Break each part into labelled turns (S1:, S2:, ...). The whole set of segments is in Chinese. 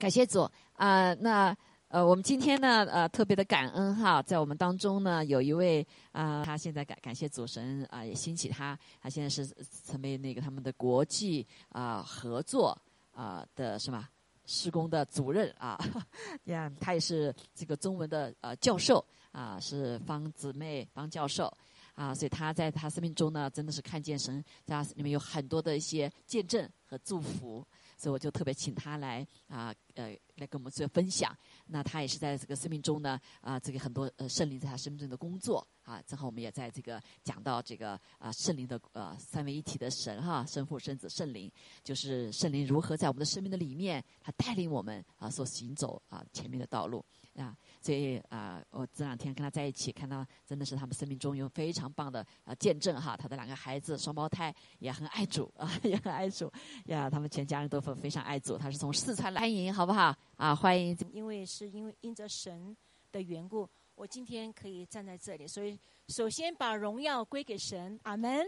S1: 感谢主啊，那呃，我们今天呢，呃，特别的感恩哈，在我们当中呢，有一位啊，他现在感感谢主神啊，也兴起他，他现在是成为那个他们的国际啊合作啊的什么施工的主任啊，呀，他也是这个中文的呃教授啊，是方姊妹方教授啊，所以他在他生命中呢，真的是看见神在他里面有很多的一些见证和祝福。所以我就特别请他来啊，呃，来跟我们做分享。那他也是在这个生命中呢，啊，这个很多呃圣灵在他生命中的工作啊。正好我们也在这个讲到这个啊圣灵的呃三位一体的神哈，圣父、圣子、圣灵，就是圣灵如何在我们的生命的里面，他带领我们啊所行走啊前面的道路啊。所以啊，我这两天跟他在一起，看到真的是他们生命中有非常棒的啊见证哈。他的两个孩子双胞胎也很爱主啊，也很爱主呀。他们全家人都非非常爱主。他是从四川来，欢迎好不好啊？欢迎。
S2: 因为是因为因着神的缘故，我今天可以站在这里。所以首先把荣耀归给神，阿门。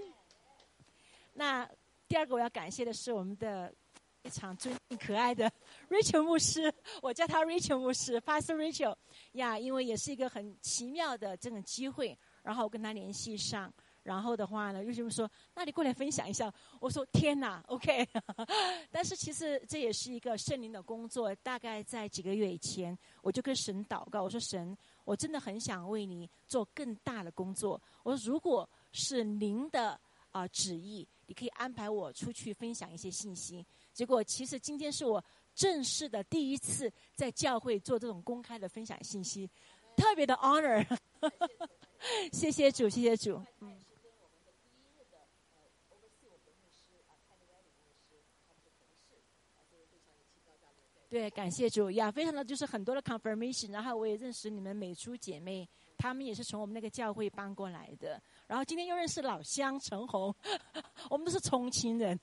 S2: 那第二个我要感谢的是我们的。非常尊敬可爱的 Rachel 牧师，我叫他 Rachel 牧师，Pastor Rachel 呀，因为也是一个很奇妙的这种机会，然后我跟他联系上，然后的话呢，Rachel 说：“那你过来分享一下。”我说：“天哪，OK。”但是其实这也是一个圣灵的工作。大概在几个月以前，我就跟神祷告，我说：“神，我真的很想为你做更大的工作。”我说：“如果是您的啊旨意，你可以安排我出去分享一些信息。”结果，其实今天是我正式的第一次在教会做这种公开的分享信息，特别的 honor。谢谢主，谢谢主。嗯。对，感谢主呀，非常的就是很多的 confirmation，然后我也认识你们美珠姐妹，他们也是从我们那个教会搬过来的。然后今天又认识老乡陈红，我们都是重庆人，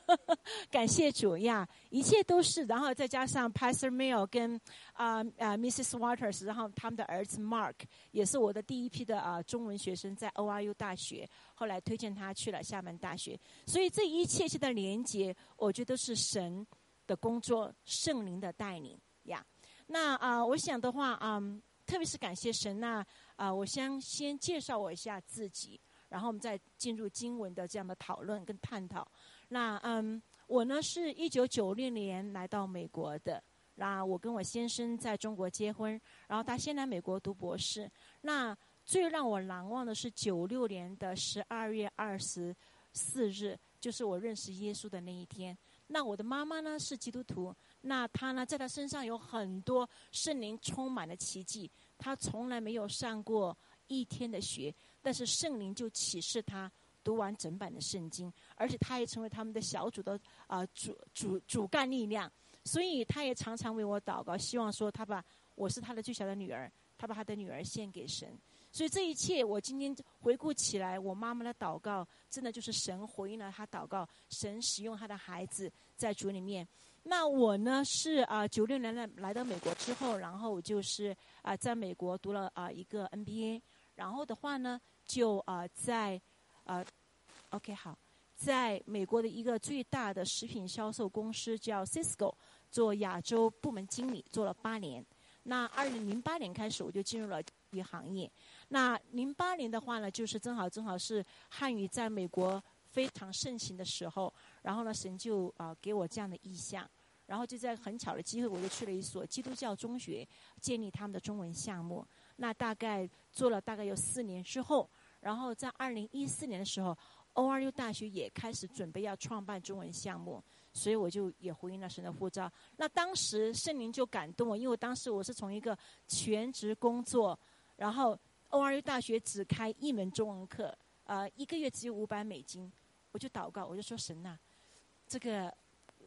S2: 感谢主呀，一切都是。然后再加上 Pastor Mill 跟啊啊 Mrs. Waters，然后他们的儿子 Mark 也是我的第一批的啊中文学生，在 ORU 大学，后来推荐他去了厦门大学。所以这一切切的连接，我觉得是神的工作，圣灵的带领呀。那啊，我想的话啊，特别是感谢神呐。啊，我先先介绍我一下自己，然后我们再进入经文的这样的讨论跟探讨。那嗯，我呢是一九九六年来到美国的，那我跟我先生在中国结婚，然后他先来美国读博士。那最让我难忘的是九六年的十二月二十四日，就是我认识耶稣的那一天。那我的妈妈呢是基督徒，那他呢在他身上有很多圣灵充满了奇迹。他从来没有上过一天的学，但是圣灵就启示他读完整版的圣经，而且他也成为他们的小组的啊主主主干力量，所以他也常常为我祷告，希望说他把我是他的最小的女儿，他把他的女儿献给神。所以这一切我今天回顾起来，我妈妈的祷告真的就是神回应了他祷告，神使用他的孩子在主里面。那我呢是啊，九六年来来到美国之后，然后我就是啊，在美国读了啊一个 NBA，然后的话呢，就啊在啊，OK 好，在美国的一个最大的食品销售公司叫 Cisco 做亚洲部门经理，做了八年。那二零零八年开始，我就进入了语行业。那零八年的话呢，就是正好正好是汉语在美国非常盛行的时候。然后呢，神就啊给我这样的意向，然后就在很巧的机会，我就去了一所基督教中学，建立他们的中文项目。那大概做了大概有四年之后，然后在二零一四年的时候，ORU 大学也开始准备要创办中文项目，所以我就也回应了神的呼召。那当时圣灵就感动我，因为当时我是从一个全职工作，然后 ORU 大学只开一门中文课，呃，一个月只有五百美金，我就祷告，我就说神呐。这个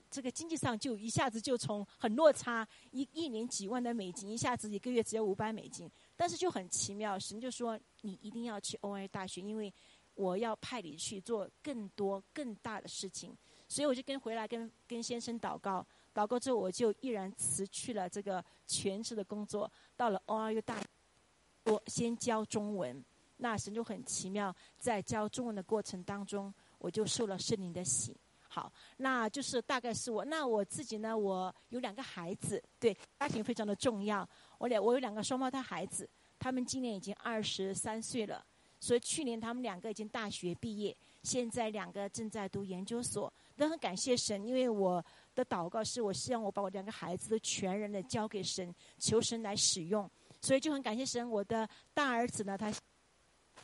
S2: 这个经济上就一下子就从很落差，一一年几万的美金，一下子一个月只有五百美金。但是就很奇妙，神就说你一定要去 OI 大学，因为我要派你去做更多更大的事情。所以我就跟回来跟跟先生祷告，祷告之后我就毅然辞去了这个全职的工作，到了 OI 大，我先教中文。那神就很奇妙，在教中文的过程当中，我就受了圣灵的洗。好，那就是大概是我。那我自己呢，我有两个孩子，对家庭非常的重要。我两我有两个双胞胎孩子，他们今年已经二十三岁了，所以去年他们两个已经大学毕业，现在两个正在读研究所。都很感谢神，因为我的祷告是我希望我把我两个孩子都全然的交给神，求神来使用。所以就很感谢神。我的大儿子呢，他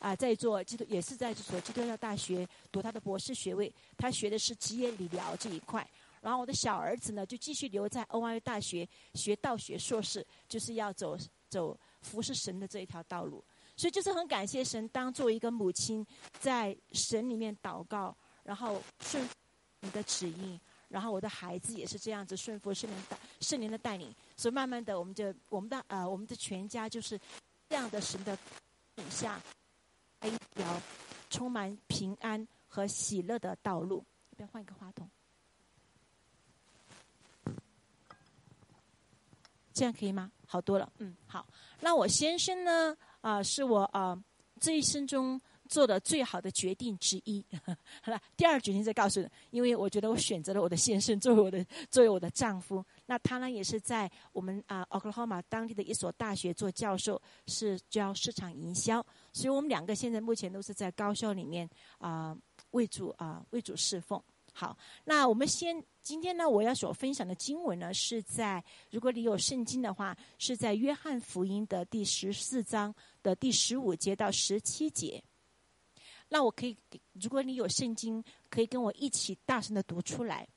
S2: 啊在做基督，也是在这所基督教大学读他的博士学位，他学的是职业理疗这一块。然后我的小儿子呢，就继续留在 O I 大学学道学硕士，就是要走走服侍神的这一条道路。所以就是很感谢神，当作为一个母亲，在神里面祷告，然后顺。你的指引，然后我的孩子也是这样子顺服圣灵带圣灵的带领，所以慢慢的，我们就我们的呃我们的全家就是这样的神的底下，一条充满平安和喜乐的道路。这边换一个话筒，这样可以吗？好多了，嗯，好。那我先生呢？啊，是我啊这一生中。做的最好的决定之一，好了，第二决定再告诉你，因为我觉得我选择了我的先生作为我的作为我的丈夫，那他呢也是在我们啊 Oklahoma 当地的一所大学做教授，是教市场营销，所以我们两个现在目前都是在高校里面啊为主啊为主侍奉。好，那我们先今天呢我要所分享的经文呢是在如果你有圣经的话，是在约翰福音的第十四章的第十五节到十七节。那我可以，如果你有圣经，可以跟我一起大声的读出来。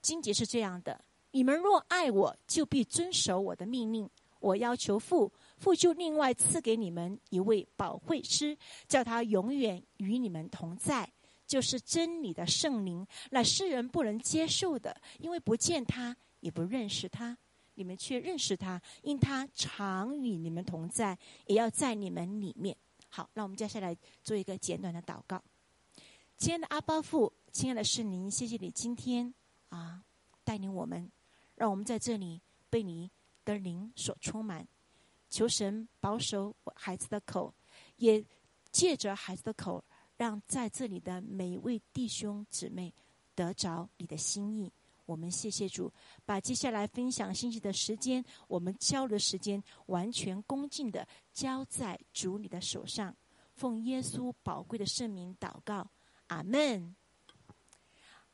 S2: 经节是这样的：你们若爱我，就必遵守我的命令。我要求父，父就另外赐给你们一位保惠师，叫他永远与你们同在，就是真理的圣灵。那世人不能接受的，因为不见他，也不认识他。你们却认识他，因他常与你们同在，也要在你们里面。好，那我们接下来做一个简短的祷告。亲爱的阿巴父，亲爱的圣灵，谢谢你今天啊带领我们，让我们在这里被你的灵所充满。求神保守孩子的口，也借着孩子的口，让在这里的每一位弟兄姊妹得着你的心意。我们谢谢主，把接下来分享信息的时间，我们交流时间，完全恭敬的交在主你的手上，奉耶稣宝贵的圣名祷告，阿门。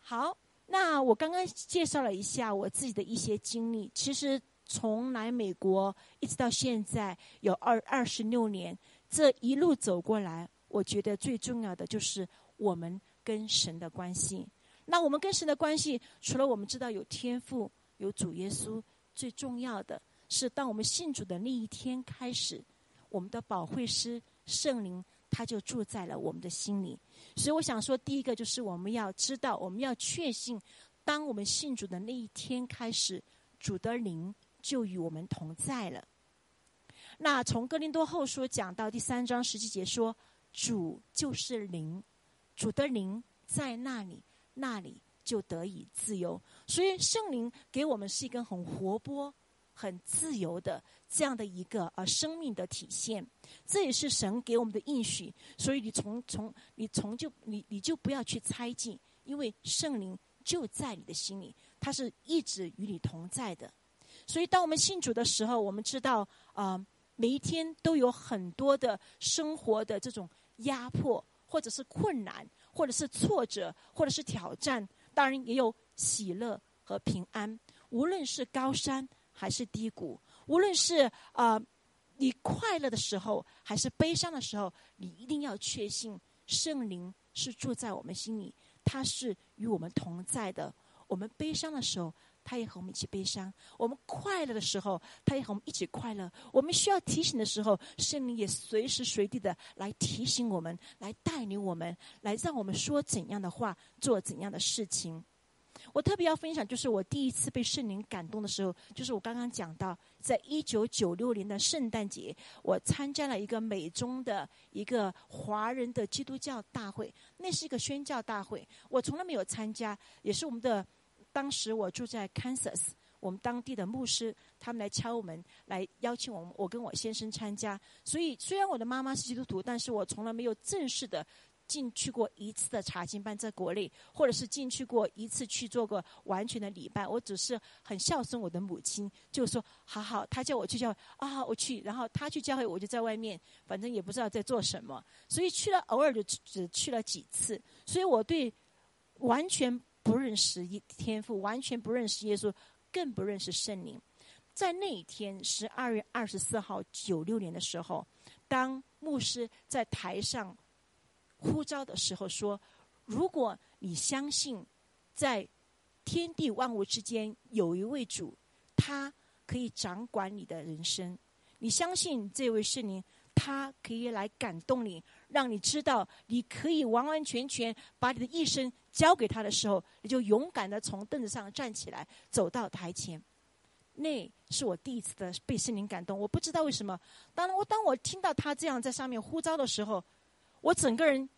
S2: 好，那我刚刚介绍了一下我自己的一些经历，其实从来美国一直到现在有二二十六年，这一路走过来，我觉得最重要的就是我们跟神的关系。那我们跟神的关系，除了我们知道有天赋、有主耶稣，最重要的是，当我们信主的那一天开始，我们的保惠师圣灵他就住在了我们的心里。所以我想说，第一个就是我们要知道，我们要确信，当我们信主的那一天开始，主的灵就与我们同在了。那从哥林多后书讲到第三章十七节说，主就是灵，主的灵在那里。那里就得以自由，所以圣灵给我们是一个很活泼、很自由的这样的一个呃生命的体现。这也是神给我们的应许，所以你从从你从就你你就不要去猜忌，因为圣灵就在你的心里，他是一直与你同在的。所以当我们信主的时候，我们知道啊，每一天都有很多的生活的这种压迫或者是困难。或者是挫折，或者是挑战，当然也有喜乐和平安。无论是高山还是低谷，无论是啊你快乐的时候还是悲伤的时候，你一定要确信圣灵是住在我们心里，他是与我们同在的。我们悲伤的时候。他也和我们一起悲伤。我们快乐的时候，他也和我们一起快乐。我们需要提醒的时候，圣灵也随时随地的来提醒我们，来带领我们，来让我们说怎样的话，做怎样的事情。我特别要分享，就是我第一次被圣灵感动的时候，就是我刚刚讲到，在一九九六年的圣诞节，我参加了一个美中的一个华人的基督教大会，那是一个宣教大会，我从来没有参加，也是我们的。当时我住在 Kansas，我们当地的牧师他们来敲我们，来邀请我们，我跟我先生参加。所以虽然我的妈妈是基督徒，但是我从来没有正式的进去过一次的查经班，在国内，或者是进去过一次去做过完全的礼拜。我只是很孝顺我的母亲，就说好好，他叫我去教会啊，我去。然后他去教会，我就在外面，反正也不知道在做什么。所以去了偶尔就只去了几次。所以我对完全不认识天赋，完全不认识耶稣，更不认识圣灵。在那一天，十二月二十四号，九六年的时候，当牧师在台上呼召的时候，说：“如果你相信，在天地万物之间有一位主，他可以掌管你的人生；你相信这位圣灵，他可以来感动你，让你知道你可以完完全全把你的一生交给他的时候，你就勇敢的从凳子上站起来，走到台前。”那是我第一次的被圣灵感动，我不知道为什么。当我当我听到他这样在上面呼召的时候，我整个人，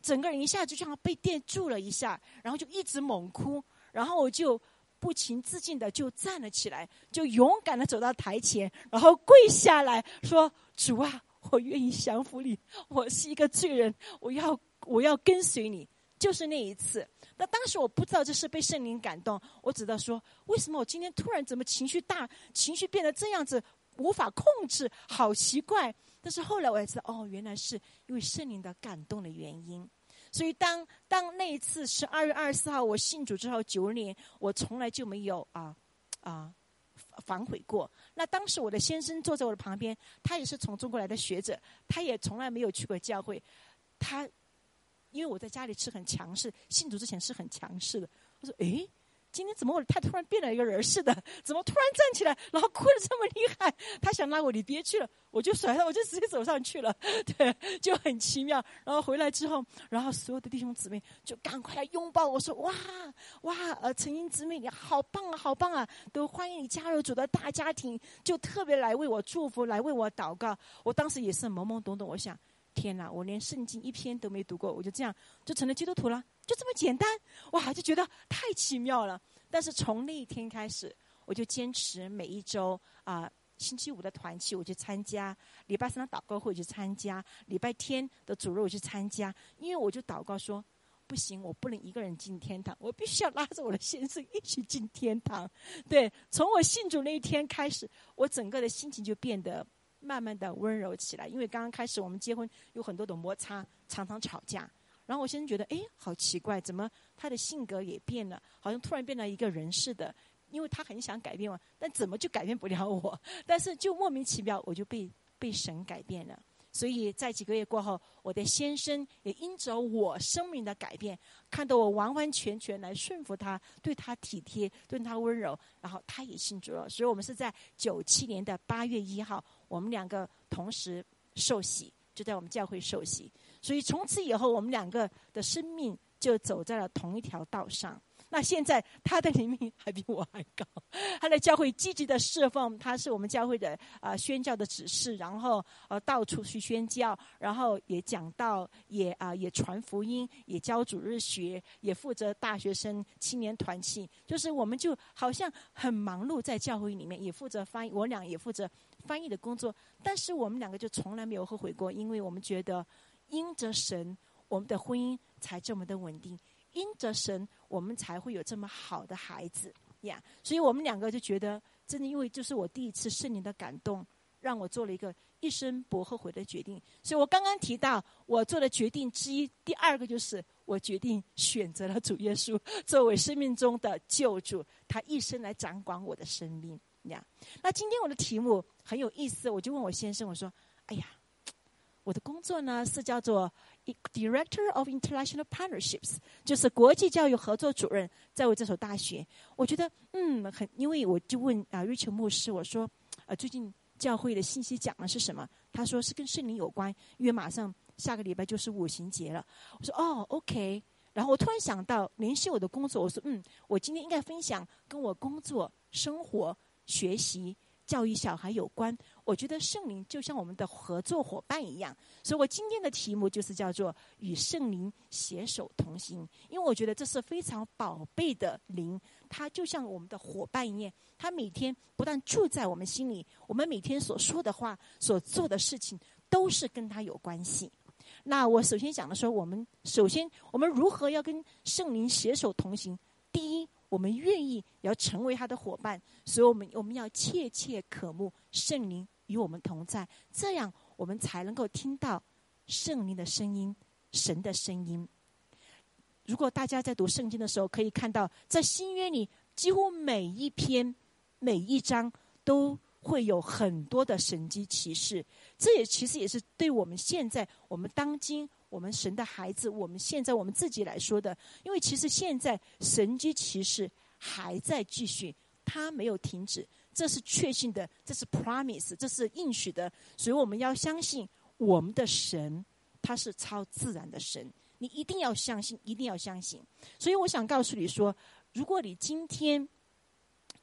S2: 整个人一下就像被电住了一下，然后就一直猛哭，然后我就不情自禁的就站了起来，就勇敢的走到台前，然后跪下来说：“主啊，我愿意降服你，我是一个罪人，我要我要跟随你。”就是那一次。那当时我不知道这是被圣灵感动，我只知道说，为什么我今天突然怎么情绪大，情绪变得这样子，无法控制，好奇怪。但是后来我才知道，哦，原来是因为圣灵的感动的原因。所以当当那一次十二月二十四号我信主之后九年，我从来就没有啊啊反悔过。那当时我的先生坐在我的旁边，他也是从中国来的学者，他也从来没有去过教会，他。因为我在家里是很强势，信主之前是很强势的。我说：“诶，今天怎么我太突然变了一个人似的？怎么突然站起来，然后哭的这么厉害？” 他想拉我，你别去了，我就甩他，我就直接走上去了。对，就很奇妙。然后回来之后，然后所有的弟兄姊妹就赶快来拥抱我说：“哇哇，呃，陈英姊妹你好棒啊，好棒啊，都欢迎你加入主的大家庭。”就特别来为我祝福，来为我祷告。我当时也是懵懵懂懂，我想。天哪！我连圣经一篇都没读过，我就这样就成了基督徒了，就这么简单哇！就觉得太奇妙了。但是从那一天开始，我就坚持每一周啊，星期五的团契我去参加，礼拜三的祷告会去参加，礼拜天的主日我去参加。因为我就祷告说，不行，我不能一个人进天堂，我必须要拉着我的先生一起进天堂。对，从我信主那一天开始，我整个的心情就变得。慢慢的温柔起来，因为刚刚开始我们结婚有很多的摩擦，常常吵架。然后我先生觉得，哎，好奇怪，怎么他的性格也变了，好像突然变了一个人似的。因为他很想改变我，但怎么就改变不了我？但是就莫名其妙，我就被被神改变了。所以在几个月过后，我的先生也因着我生命的改变，看到我完完全全来顺服他，对他体贴，对他温柔，然后他也信主了。所以我们是在九七年的八月一号，我们两个同时受洗，就在我们教会受洗。所以从此以后，我们两个的生命就走在了同一条道上。那现在他的灵命还比我还高，他的教会积极的侍奉，他是我们教会的啊宣教的指示，然后呃到处去宣教，然后也讲道，也啊也传福音，也教主日学，也负责大学生青年团契，就是我们就好像很忙碌在教会里面，也负责翻译，我俩也负责翻译的工作，但是我们两个就从来没有后悔过，因为我们觉得因着神，我们的婚姻才这么的稳定。因着神，我们才会有这么好的孩子呀。所以我们两个就觉得，真的，因为这是我第一次圣灵的感动，让我做了一个一生不后悔的决定。所以我刚刚提到我做的决定之一，第二个就是我决定选择了主耶稣作为生命中的救主，他一生来掌管我的生命呀。那今天我的题目很有意思，我就问我先生，我说：“哎呀，我的工作呢是叫做。” Director of International Partnerships，就是国际教育合作主任，在我这所大学。我觉得，嗯，很，因为我就问啊，瑞秋牧师，我说，呃，最近教会的信息讲的是什么？他说是跟圣灵有关，因为马上下个礼拜就是五行节了。我说，哦，OK。然后我突然想到联系我的工作，我说，嗯，我今天应该分享跟我工作、生活、学习。教育小孩有关，我觉得圣灵就像我们的合作伙伴一样，所以我今天的题目就是叫做与圣灵携手同行，因为我觉得这是非常宝贝的灵，它就像我们的伙伴一样，它每天不但住在我们心里，我们每天所说的话、所做的事情都是跟他有关系。那我首先讲的说，我们首先我们如何要跟圣灵携手同行？第一，我们愿意要成为他的伙伴，所以我们我们要切切渴慕圣灵与我们同在，这样我们才能够听到圣灵的声音、神的声音。如果大家在读圣经的时候，可以看到，在新约里，几乎每一篇、每一章都会有很多的神迹奇事。这也其实也是对我们现在、我们当今、我们神的孩子，我们现在我们自己来说的。因为其实现在神机骑士还在继续，它没有停止，这是确信的，这是 promise，这是应许的。所以我们要相信我们的神，他是超自然的神。你一定要相信，一定要相信。所以我想告诉你说，如果你今天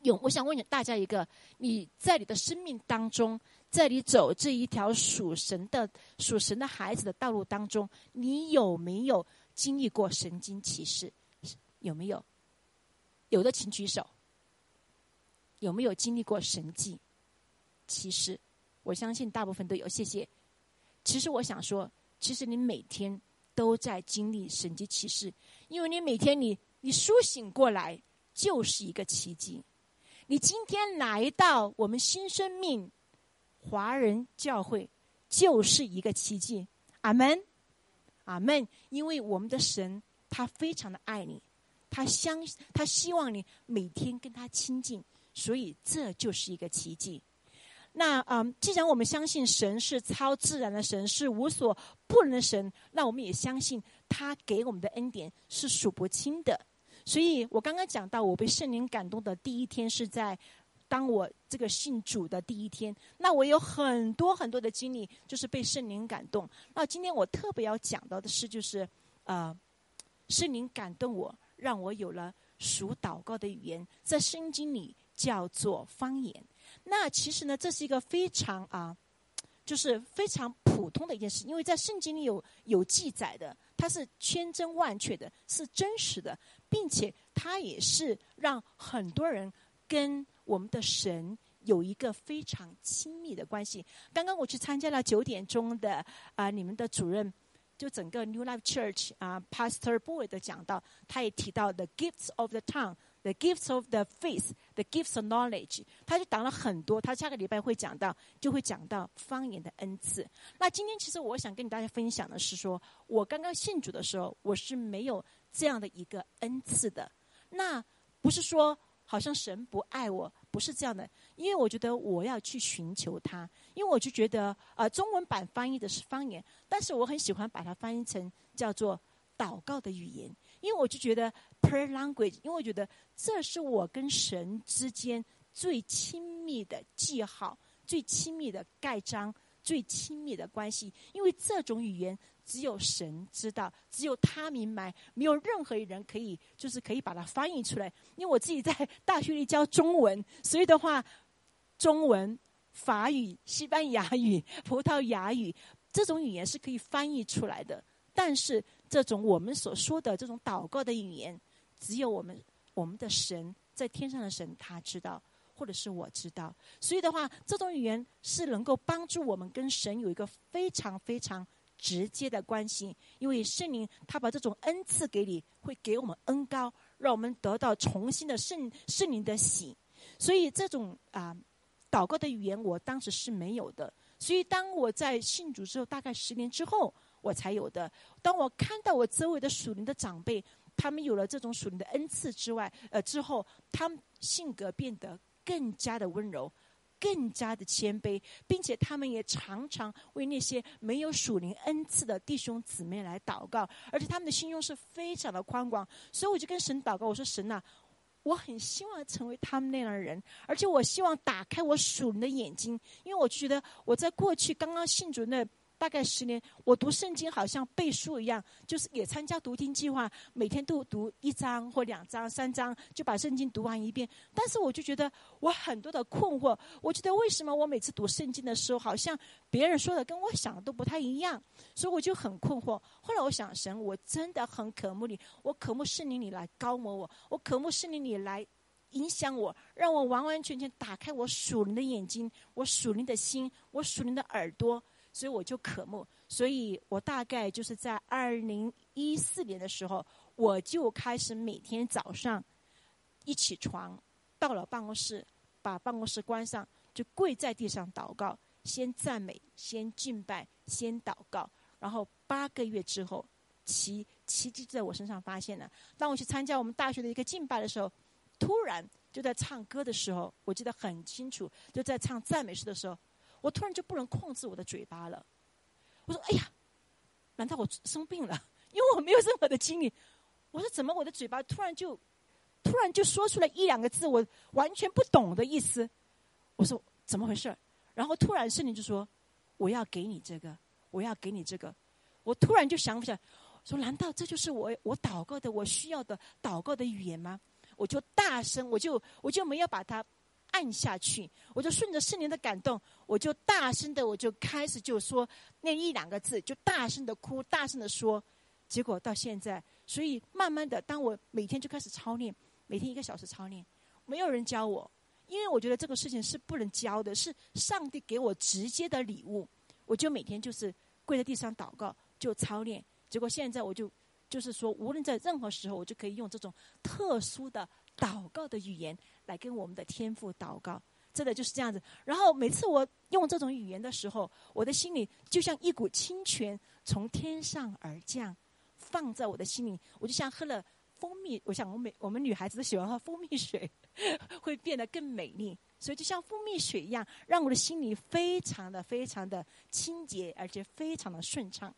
S2: 有，我想问大家一个：你在你的生命当中，在你走这一条属神的、属神的孩子的道路当中，你有没有经历过神经歧视？有没有？有的请举手。有没有经历过神迹其实？我相信大部分都有。谢谢。其实我想说，其实你每天。都在经历神迹歧视，因为你每天你你苏醒过来就是一个奇迹。你今天来到我们新生命华人教会就是一个奇迹。阿门，阿门。因为我们的神他非常的爱你，他相他希望你每天跟他亲近，所以这就是一个奇迹。那嗯，既然我们相信神是超自然的神，是无所不能的神，那我们也相信他给我们的恩典是数不清的。所以我刚刚讲到，我被圣灵感动的第一天是在当我这个信主的第一天。那我有很多很多的经历，就是被圣灵感动。那今天我特别要讲到的是，就是呃，圣灵感动我，让我有了属祷告的语言，在圣经里叫做方言。那其实呢，这是一个非常啊，就是非常普通的一件事，因为在圣经里有有记载的，它是千真万确的，是真实的，并且它也是让很多人跟我们的神有一个非常亲密的关系。刚刚我去参加了九点钟的啊，你们的主任就整个 New Life Church 啊，Pastor Boy 的讲到，他也提到 The gifts of the tongue。The gifts of the faith, the gifts of knowledge，他就讲了很多。他下个礼拜会讲到，就会讲到方言的恩赐。那今天其实我想跟大家分享的是，说我刚刚信主的时候，我是没有这样的一个恩赐的。那不是说好像神不爱我，不是这样的。因为我觉得我要去寻求他，因为我就觉得，呃，中文版翻译的是方言，但是我很喜欢把它翻译成叫做祷告的语言。因为我就觉得 per language，因为我觉得这是我跟神之间最亲密的记号、最亲密的盖章、最亲密的关系。因为这种语言只有神知道，只有他明白，没有任何人可以就是可以把它翻译出来。因为我自己在大学里教中文，所以的话，中文、法语、西班牙语、葡萄牙语这种语言是可以翻译出来的，但是。这种我们所说的这种祷告的语言，只有我们我们的神在天上的神他知道，或者是我知道。所以的话，这种语言是能够帮助我们跟神有一个非常非常直接的关系。因为圣灵他把这种恩赐给你，会给我们恩高，让我们得到重新的圣圣灵的喜。所以这种啊祷告的语言，我当时是没有的。所以当我在信主之后，大概十年之后。我才有的。当我看到我周围的属灵的长辈，他们有了这种属灵的恩赐之外，呃，之后他们性格变得更加的温柔，更加的谦卑，并且他们也常常为那些没有属灵恩赐的弟兄姊妹来祷告，而且他们的心胸是非常的宽广。所以我就跟神祷告，我说：“神呐，我很希望成为他们那样的人，而且我希望打开我属灵的眼睛，因为我觉得我在过去刚刚信主那。”大概十年，我读圣经好像背书一样，就是也参加读经计划，每天都读一章或两章、三章，就把圣经读完一遍。但是我就觉得我很多的困惑，我觉得为什么我每次读圣经的时候，好像别人说的跟我想的都不太一样，所以我就很困惑。后来我想，神，我真的很渴慕你，我渴慕圣灵你来高摩我，我渴慕圣灵你来影响我，让我完完全全打开我属灵的眼睛，我属灵的心，我属灵的耳朵。所以我就渴慕。所以我大概就是在二零一四年的时候，我就开始每天早上一起床，到了办公室，把办公室关上，就跪在地上祷告，先赞美，先敬拜，先祷告。然后八个月之后，奇奇迹在我身上发现了。当我去参加我们大学的一个敬拜的时候，突然就在唱歌的时候，我记得很清楚，就在唱赞美诗的时候，我突然就不能控制我的嘴巴了。我说：“哎呀，难道我生病了？因为我没有任何的经历。”我说：“怎么我的嘴巴突然就突然就说出了一两个字，我完全不懂的意思？”我说：“怎么回事？”然后突然圣灵就说：“我要给你这个。”我要给你这个，我突然就想起来，说难道这就是我我祷告的我需要的祷告的语言吗？我就大声，我就我就没有把它按下去，我就顺着圣灵的感动，我就大声的，我就开始就说那一两个字，就大声的哭，大声的说。结果到现在，所以慢慢的，当我每天就开始操练，每天一个小时操练，没有人教我，因为我觉得这个事情是不能教的，是上帝给我直接的礼物。我就每天就是跪在地上祷告，就操练。结果现在我就就是说，无论在任何时候，我就可以用这种特殊的祷告的语言来跟我们的天父祷告。真的就是这样子。然后每次我用这种语言的时候，我的心里就像一股清泉从天上而降，放在我的心里，我就像喝了蜂蜜。我想，我每我们女孩子都喜欢喝蜂蜜水，会变得更美丽。所以就像蜂蜜水一样，让我的心里非常的、非常的清洁，而且非常的顺畅。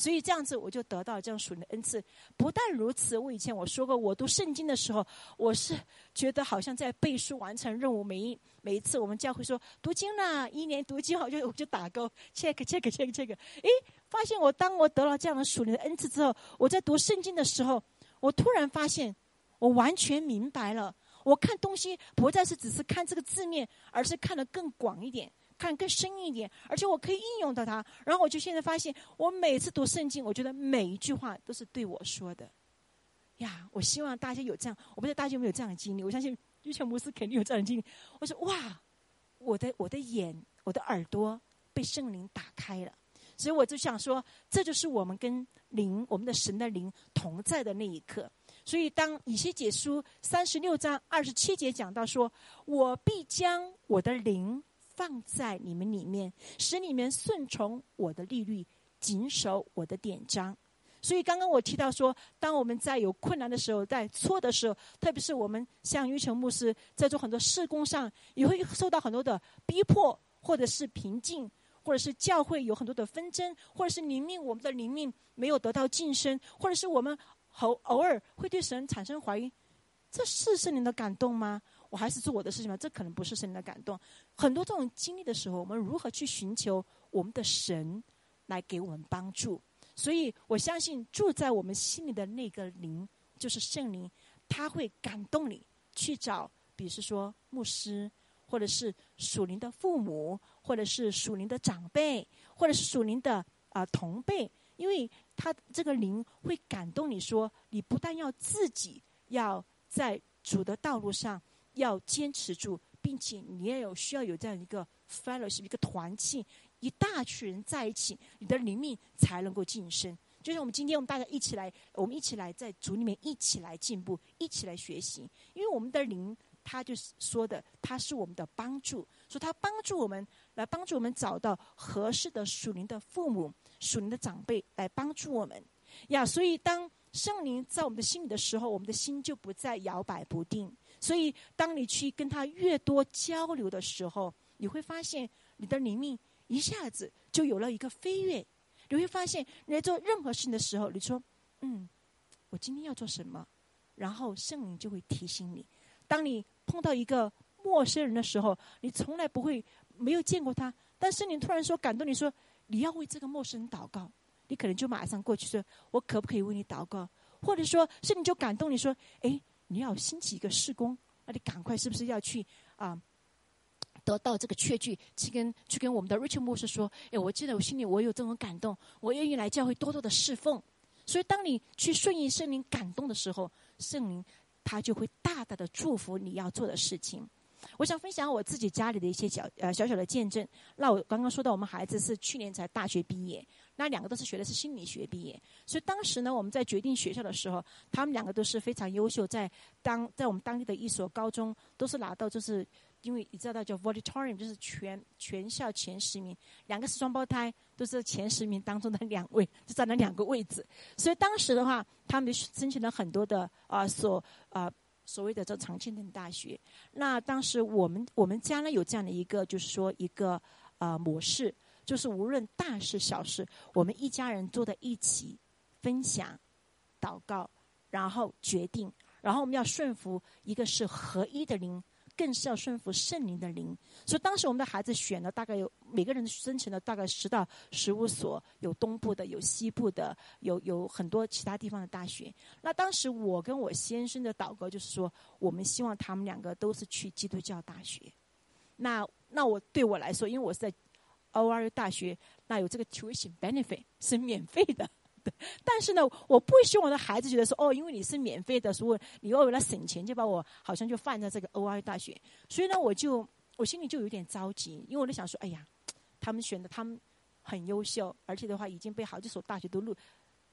S2: 所以这样子，我就得到这样属灵的恩赐。不但如此，我以前我说过，我读圣经的时候，我是觉得好像在背书完成任务。每一每一次我们教会说读经啦，一年读经，好就我就打勾，check check check check。诶，发现我当我得了这样的属灵的恩赐之后，我在读圣经的时候，我突然发现，我完全明白了。我看东西不再是只是看这个字面，而是看得更广一点，看更深一点，而且我可以应用到它。然后我就现在发现，我每次读圣经，我觉得每一句话都是对我说的。呀，我希望大家有这样，我不知道大家有没有这样的经历。我相信玉泉牧师肯定有这样的经历。我说哇，我的我的眼，我的耳朵被圣灵打开了，所以我就想说，这就是我们跟灵，我们的神的灵同在的那一刻。所以，当以西结书三十六章二十七节讲到说：“我必将我的灵放在你们里面，使你们顺从我的律律，谨守我的典章。”所以，刚刚我提到说，当我们在有困难的时候，在错的时候，特别是我们像于成牧师在做很多事工上，也会受到很多的逼迫，或者是瓶颈，或者是教会有很多的纷争，或者是灵命我们的灵命没有得到晋升，或者是我们。偶偶尔会对神产生怀疑，这是圣灵的感动吗？我还是做我的事情吧？这可能不是圣灵的感动。很多这种经历的时候，我们如何去寻求我们的神来给我们帮助？所以我相信住在我们心里的那个灵就是圣灵，他会感动你去找，比如说牧师，或者是属灵的父母，或者是属灵的长辈，或者是属灵的啊同辈，因为。他这个灵会感动你说，你不但要自己要在主的道路上要坚持住，并且你也有需要有这样一个 fellowship 一个团契，一大群人在一起，你的灵命才能够晋升。就像我们今天我们大家一起来，我们一起来在组里面一起来进步，一起来学习，因为我们的灵，他就是说的，他是我们的帮助，说他帮助我们来帮助我们找到合适的属灵的父母。属灵的长辈来帮助我们呀，所以当圣灵在我们的心里的时候，我们的心就不再摇摆不定。所以，当你去跟他越多交流的时候，你会发现你的灵命一下子就有了一个飞跃。你会发现你在做任何事情的时候，你说：“嗯，我今天要做什么？”然后圣灵就会提醒你。当你碰到一个陌生人的时候，你从来不会没有见过他，但圣灵突然说感动你说。你要为这个陌生人祷告，你可能就马上过去说：“我可不可以为你祷告？”或者说，是你就感动你说：“哎，你要兴起一个事工，那你赶快是不是要去啊？得到这个确据，去跟去跟我们的 Richard 牧师说：‘哎，我记得我心里我有这种感动，我愿意来教会多多的侍奉。’所以，当你去顺应圣灵感动的时候，圣灵他就会大大的祝福你要做的事情。我想分享我自己家里的一些小呃小小的见证。那我刚刚说到，我们孩子是去年才大学毕业，那两个都是学的是心理学毕业，所以当时呢，我们在决定学校的时候，他们两个都是非常优秀，在当在我们当地的一所高中都是拿到就是。因为你知道叫 valedictorian，就是全全校前十名，两个是双胞胎，都是前十名当中的两位，就占了两个位置。所以当时的话，他们申请了很多的啊所啊所谓的这常青藤大学。那当时我们我们家呢有这样的一个就是说一个啊模式，就是无论大事小事，我们一家人坐在一起分享、祷告，然后决定，然后我们要顺服一个是合一的灵。更是要顺服圣灵的灵，所以当时我们的孩子选了大概有每个人申请了大概十到十五所，有东部的，有西部的，有有很多其他地方的大学。那当时我跟我先生的祷告就是说，我们希望他们两个都是去基督教大学。那那我对我来说，因为我是在 ORU 大学，那有这个 tuition benefit 是免费的。但是呢，我不希望我的孩子觉得说，哦，因为你是免费的，所以你要为了省钱，就把我好像就放在这个 OI 大学。所以呢，我就我心里就有点着急，因为我在想说，哎呀，他们选的他们很优秀，而且的话已经被好几所大学都录，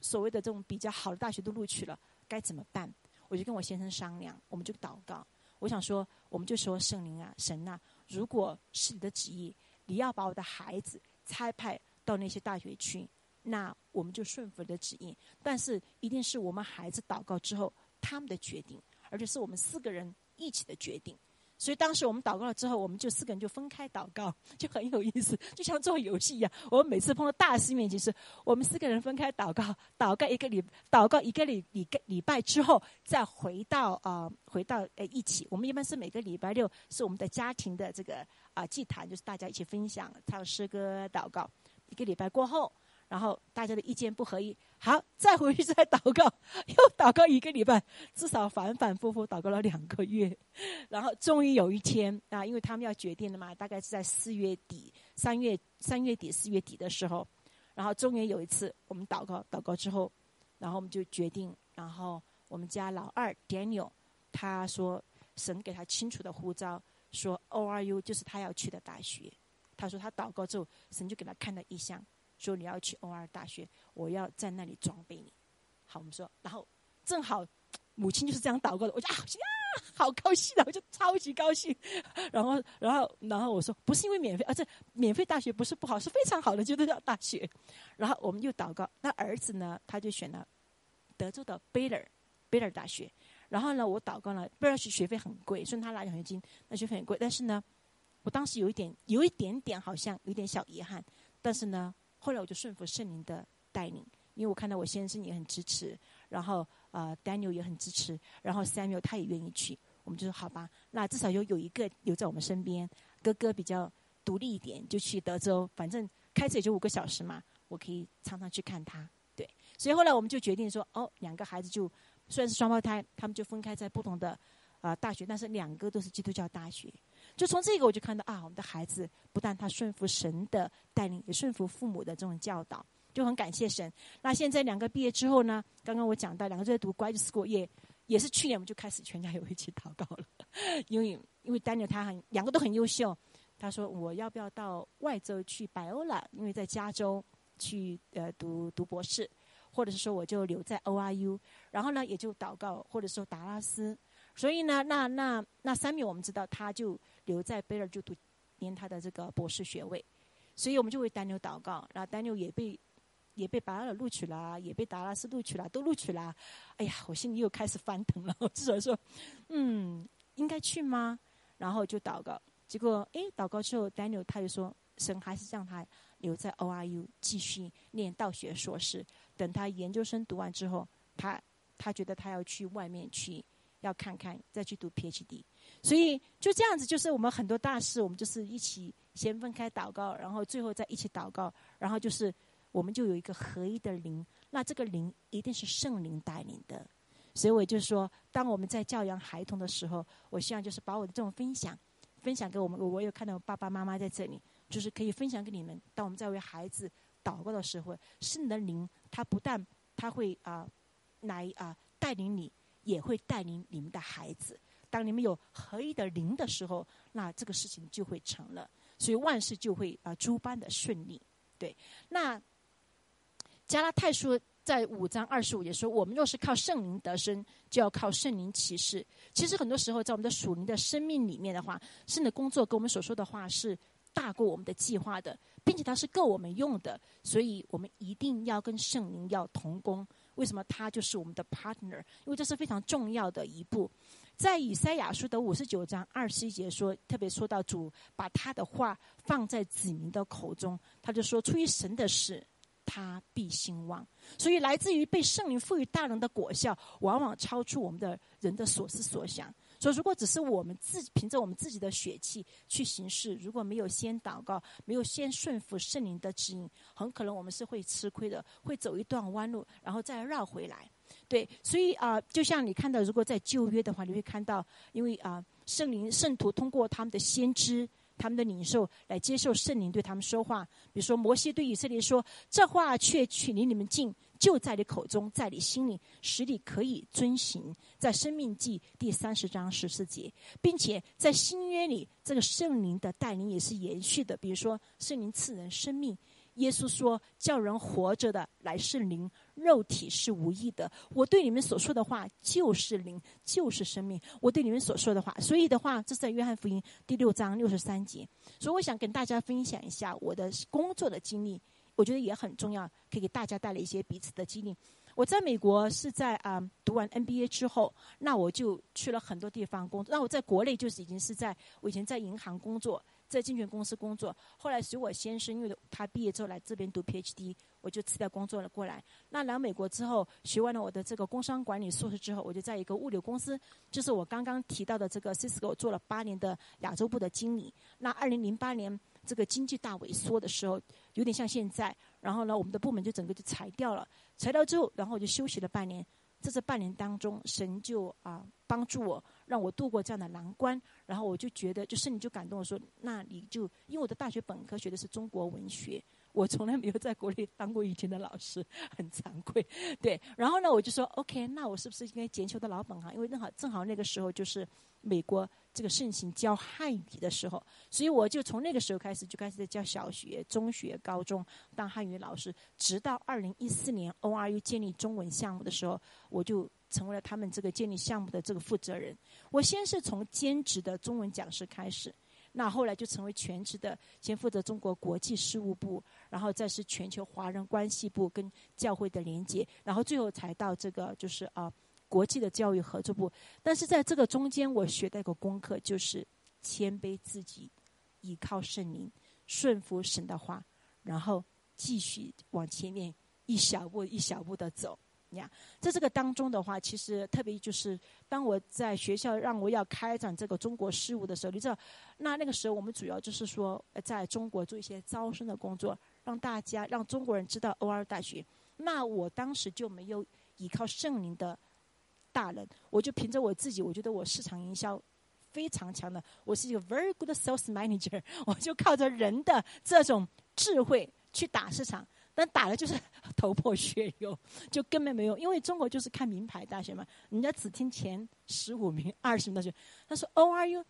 S2: 所谓的这种比较好的大学都录取了，该怎么办？我就跟我先生商量，我们就祷告。我想说，我们就说圣灵啊，神啊，如果是你的旨意，你要把我的孩子差派到那些大学去。那我们就顺服的指引，但是一定是我们孩子祷告之后他们的决定，而且是我们四个人一起的决定。所以当时我们祷告了之后，我们就四个人就分开祷告，就很有意思，就像做游戏一样。我们每次碰到大事面，就是我们四个人分开祷告，祷告一个礼，祷告一个礼礼礼拜之后，再回到啊，回到呃一起。我们一般是每个礼拜六是我们的家庭的这个啊祭坛，就是大家一起分享唱诗歌、祷告。一个礼拜过后。然后大家的意见不合一，好，再回去再祷告，又祷告一个礼拜，至少反反复复祷告了两个月，然后终于有一天啊，因为他们要决定的嘛，大概是在四月底、三月三月底、四月底的时候，然后终于有一次我们祷告，祷告之后，然后我们就决定，然后我们家老二 Daniel 他说神给他清楚的呼召，说 ORU 就是他要去的大学，他说他祷告之后，神就给他看到异象。说你要去 OR 大学，我要在那里装备你。好，我们说，然后正好母亲就是这样祷告的，我就啊，好高兴的，我就超级高兴。然后，然后，然后我说，不是因为免费，而且免费大学不是不好，是非常好的，就都叫大学。然后我们就祷告，那儿子呢，他就选了德州的 Baylor Baylor 大学。然后呢，我祷告了，Baylor 学费很贵，虽然他拿奖学金，那学费很贵。但是呢，我当时有一点，有一点点好像有点小遗憾，但是呢。后来我就顺服圣灵的带领，因为我看到我先生也很支持，然后呃，Daniel 也很支持，然后 Samuel 他也愿意去，我们就说好吧，那至少有有一个留在我们身边。哥哥比较独立一点，就去德州，反正开车也就五个小时嘛，我可以常常去看他。对，所以后来我们就决定说，哦，两个孩子就虽然是双胞胎，他们就分开在不同的啊大学，但是两个都是基督教大学。就从这个我就看到啊，我们的孩子不但他顺服神的带领，也顺服父母的这种教导，就很感谢神。那现在两个毕业之后呢，刚刚我讲到两个在读 graduate school，也也是去年我们就开始全家有一起祷告了，因为因为 Daniel 他很两个都很优秀，他说我要不要到外州去北欧了因为在加州去呃读读博士，或者是说我就留在 ORU，然后呢也就祷告，或者说达拉斯。所以呢，那那那三米我们知道他就。留在贝尔就读念他的这个博士学位，所以我们就为丹纽祷告，然后丹纽也被也被巴尔录取了，也被达拉斯录取了，都录取了。哎呀，我心里又开始翻腾了。我至少说，嗯，应该去吗？然后就祷告，结果哎，祷告之后，丹纽他就说，神还是让他留在 ORU 继续念道学硕士，等他研究生读完之后，他他觉得他要去外面去要看看，再去读 PhD。所以就这样子，就是我们很多大事，我们就是一起先分开祷告，然后最后再一起祷告，然后就是我们就有一个合一的灵。那这个灵一定是圣灵带领的。所以我就说，当我们在教养孩童的时候，我希望就是把我的这种分享分享给我们。我有看到爸爸妈妈在这里，就是可以分享给你们。当我们在为孩子祷告的时候，圣的灵他不但他会啊来啊带领你，也会带领你们的孩子。当你们有合一的灵的时候，那这个事情就会成了，所以万事就会啊诸般的顺利。对，那加拉太书在五章二十五节说：“我们若是靠圣灵得生，就要靠圣灵启示。”其实很多时候，在我们的属灵的生命里面的话，圣的工作跟我们所说的话是大过我们的计划的，并且它是够我们用的，所以我们一定要跟圣灵要同工。为什么他就是我们的 partner？因为这是非常重要的一步。在以赛亚书的五十九章二十一节说，特别说到主把他的话放在子民的口中，他就说：出于神的事，他必兴旺。所以，来自于被圣灵赋予大能的果效，往往超出我们的人的所思所想。所以，如果只是我们自凭着我们自己的血气去行事，如果没有先祷告，没有先顺服圣灵的指引，很可能我们是会吃亏的，会走一段弯路，然后再绕回来。对，所以啊，就像你看到，如果在旧约的话，你会看到，因为啊，圣灵圣徒通过他们的先知、他们的领袖来接受圣灵对他们说话。比如说，摩西对以色列说：“这话却取离你们近。”就在你口中，在你心里，使你可以遵行。在生命记第三十章十四节，并且在新约里，这个圣灵的带领也是延续的。比如说，圣灵赐人生命，耶稣说：“叫人活着的来是灵，肉体是无益的。”我对你们所说的话就是灵，就是生命。我对你们所说的话，所以的话，这是在约翰福音第六章六十三节。所以，我想跟大家分享一下我的工作的经历。我觉得也很重要，可以给大家带来一些彼此的激励。我在美国是在啊读完 NBA 之后，那我就去了很多地方工作。那我在国内就是已经是在我以前在银行工作，在证券公司工作。后来随我先生，因为他毕业之后来这边读 PhD，我就辞掉工作了过来。那来美国之后，学完了我的这个工商管理硕士之后，我就在一个物流公司，就是我刚刚提到的这个 Cisco 做了八年的亚洲部的经理。那二零零八年。这个经济大萎缩的时候，有点像现在。然后呢，我们的部门就整个就裁掉了。裁掉之后，然后我就休息了半年。在这半年当中，神就啊帮助我，让我度过这样的难关。然后我就觉得，就圣灵就感动我说：“那你就因为我的大学本科学的是中国文学，我从来没有在国内当过以前的老师，很惭愧。对，然后呢，我就说 OK，那我是不是应该捡球的老本行？因为正好正好那个时候就是美国。”这个盛行教汉语的时候，所以我就从那个时候开始就开始在教小学、中学、高中当汉语老师，直到二零一四年 ORU 建立中文项目的时候，我就成为了他们这个建立项目的这个负责人。我先是从兼职的中文讲师开始，那后来就成为全职的，先负责中国国际事务部，然后再是全球华人关系部跟教会的连接，然后最后才到这个就是啊。国际的教育合作部，但是在这个中间，我学到一个功课，就是谦卑自己，依靠圣灵，顺服神的话，然后继续往前面一小步一小步的走。呀，在这个当中的话，其实特别就是当我在学校让我要开展这个中国事务的时候，你知道，那那个时候我们主要就是说，在中国做一些招生的工作，让大家让中国人知道 O R 大学。那我当时就没有依靠圣灵的。大人，我就凭着我自己，我觉得我市场营销非常强的，我是一个 very good sales manager，我就靠着人的这种智慧去打市场，但打了就是 头破血流，就根本没有，因为中国就是看名牌大学嘛，人家只听前十五名、二十名大学，他说 O R U。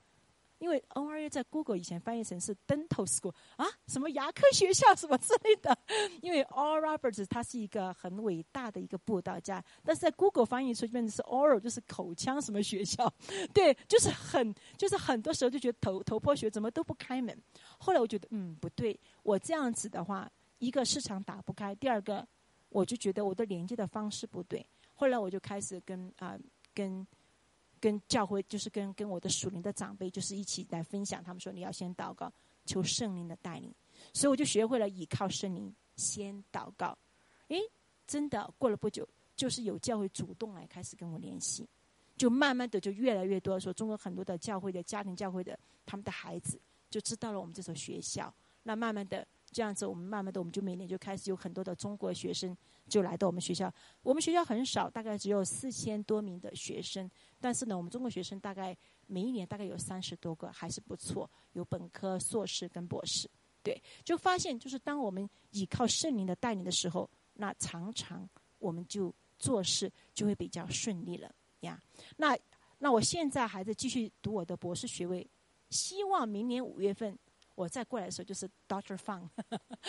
S2: 因为 O R U 在 Google 以前翻译成是 Dental School 啊，什么牙科学校什么之类的。因为 Oral Roberts 他是一个很伟大的一个布道家，但是在 Google 翻译出变成是 Oral，就是口腔什么学校。对，就是很，就是很多时候就觉得头头破血怎么都不开门。后来我觉得，嗯，不对，我这样子的话，一个市场打不开，第二个我就觉得我的连接的方式不对。后来我就开始跟啊跟。跟教会就是跟跟我的属灵的长辈就是一起来分享，他们说你要先祷告，求圣灵的带领，所以我就学会了倚靠圣灵，先祷告。诶，真的过了不久，就是有教会主动来开始跟我联系，就慢慢的就越来越多，说中国很多的教会的家庭教会的他们的孩子就知道了我们这所学校，那慢慢的这样子，我们慢慢的我们就每年就开始有很多的中国学生。就来到我们学校，我们学校很少，大概只有四千多名的学生。但是呢，我们中国学生大概每一年大概有三十多个，还是不错，有本科、硕士跟博士。对，就发现就是当我们依靠圣灵的带领的时候，那常常我们就做事就会比较顺利了呀。那那我现在还在继续读我的博士学位，希望明年五月份我再过来的时候就是 Doctor Fang。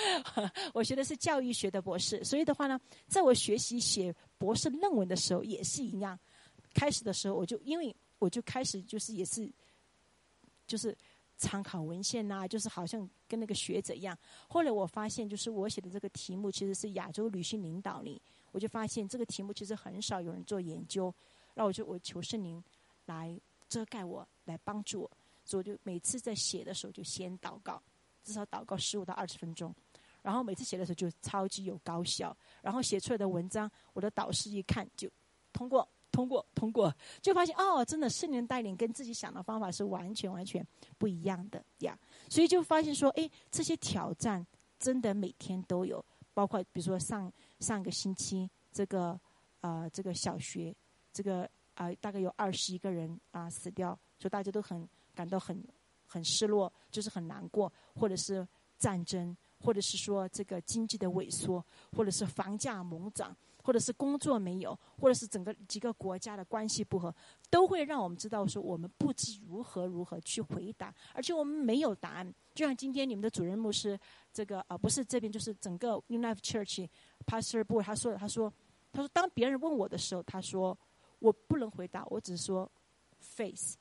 S2: 我学的是教育学的博士，所以的话呢，在我学习写博士论文的时候也是一样。开始的时候我就因为我就开始就是也是就是参考文献呐，就是好像跟那个学者一样。后来我发现，就是我写的这个题目其实是亚洲女性领导力，我就发现这个题目其实很少有人做研究。那我就我求圣灵来遮盖我，来帮助我。所以我就每次在写的时候就先祷告，至少祷告十五到二十分钟。然后每次写的时候就超级有高效，然后写出来的文章，我的导师一看就通过。通过通过，就发现哦，真的圣灵带领跟自己想的方法是完全完全不一样的呀。所以就发现说，哎，这些挑战真的每天都有，包括比如说上上个星期这个呃这个小学这个啊大概有二十一个人啊死掉，所以大家都很感到很很失落，就是很难过，或者是战争，或者是说这个经济的萎缩，或者是房价猛涨。或者是工作没有，或者是整个几个国家的关系不和，都会让我们知道说我们不知如何如何去回答，而且我们没有答案。就像今天你们的主任牧师，这个啊不是这边就是整个 New Life Church Pastor Boy 他说的，他说他说当别人问我的时候，他说我不能回答，我只是说 face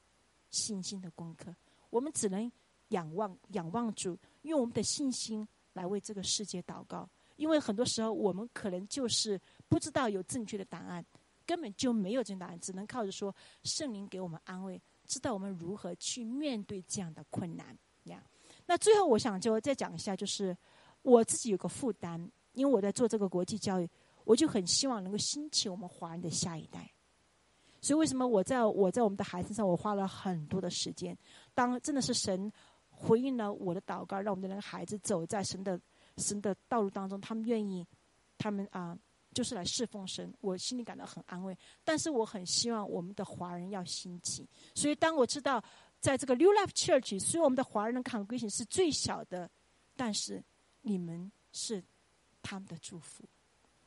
S2: 信心的功课，我们只能仰望仰望主，用我们的信心来为这个世界祷告，因为很多时候我们可能就是。不知道有正确的答案，根本就没有正确答案，只能靠着说圣灵给我们安慰，知道我们如何去面对这样的困难呀。那最后我想就再讲一下，就是我自己有个负担，因为我在做这个国际教育，我就很希望能够兴起我们华人的下一代。所以为什么我在我在我们的孩子上，我花了很多的时间。当真的是神回应了我的祷告，让我们的那个孩子走在神的神的道路当中，他们愿意，他们啊。就是来侍奉神，我心里感到很安慰。但是我很希望我们的华人要兴起。所以当我知道，在这个 New Life Church，所以我们的华人的 congregation 是最小的，但是你们是他们的祝福。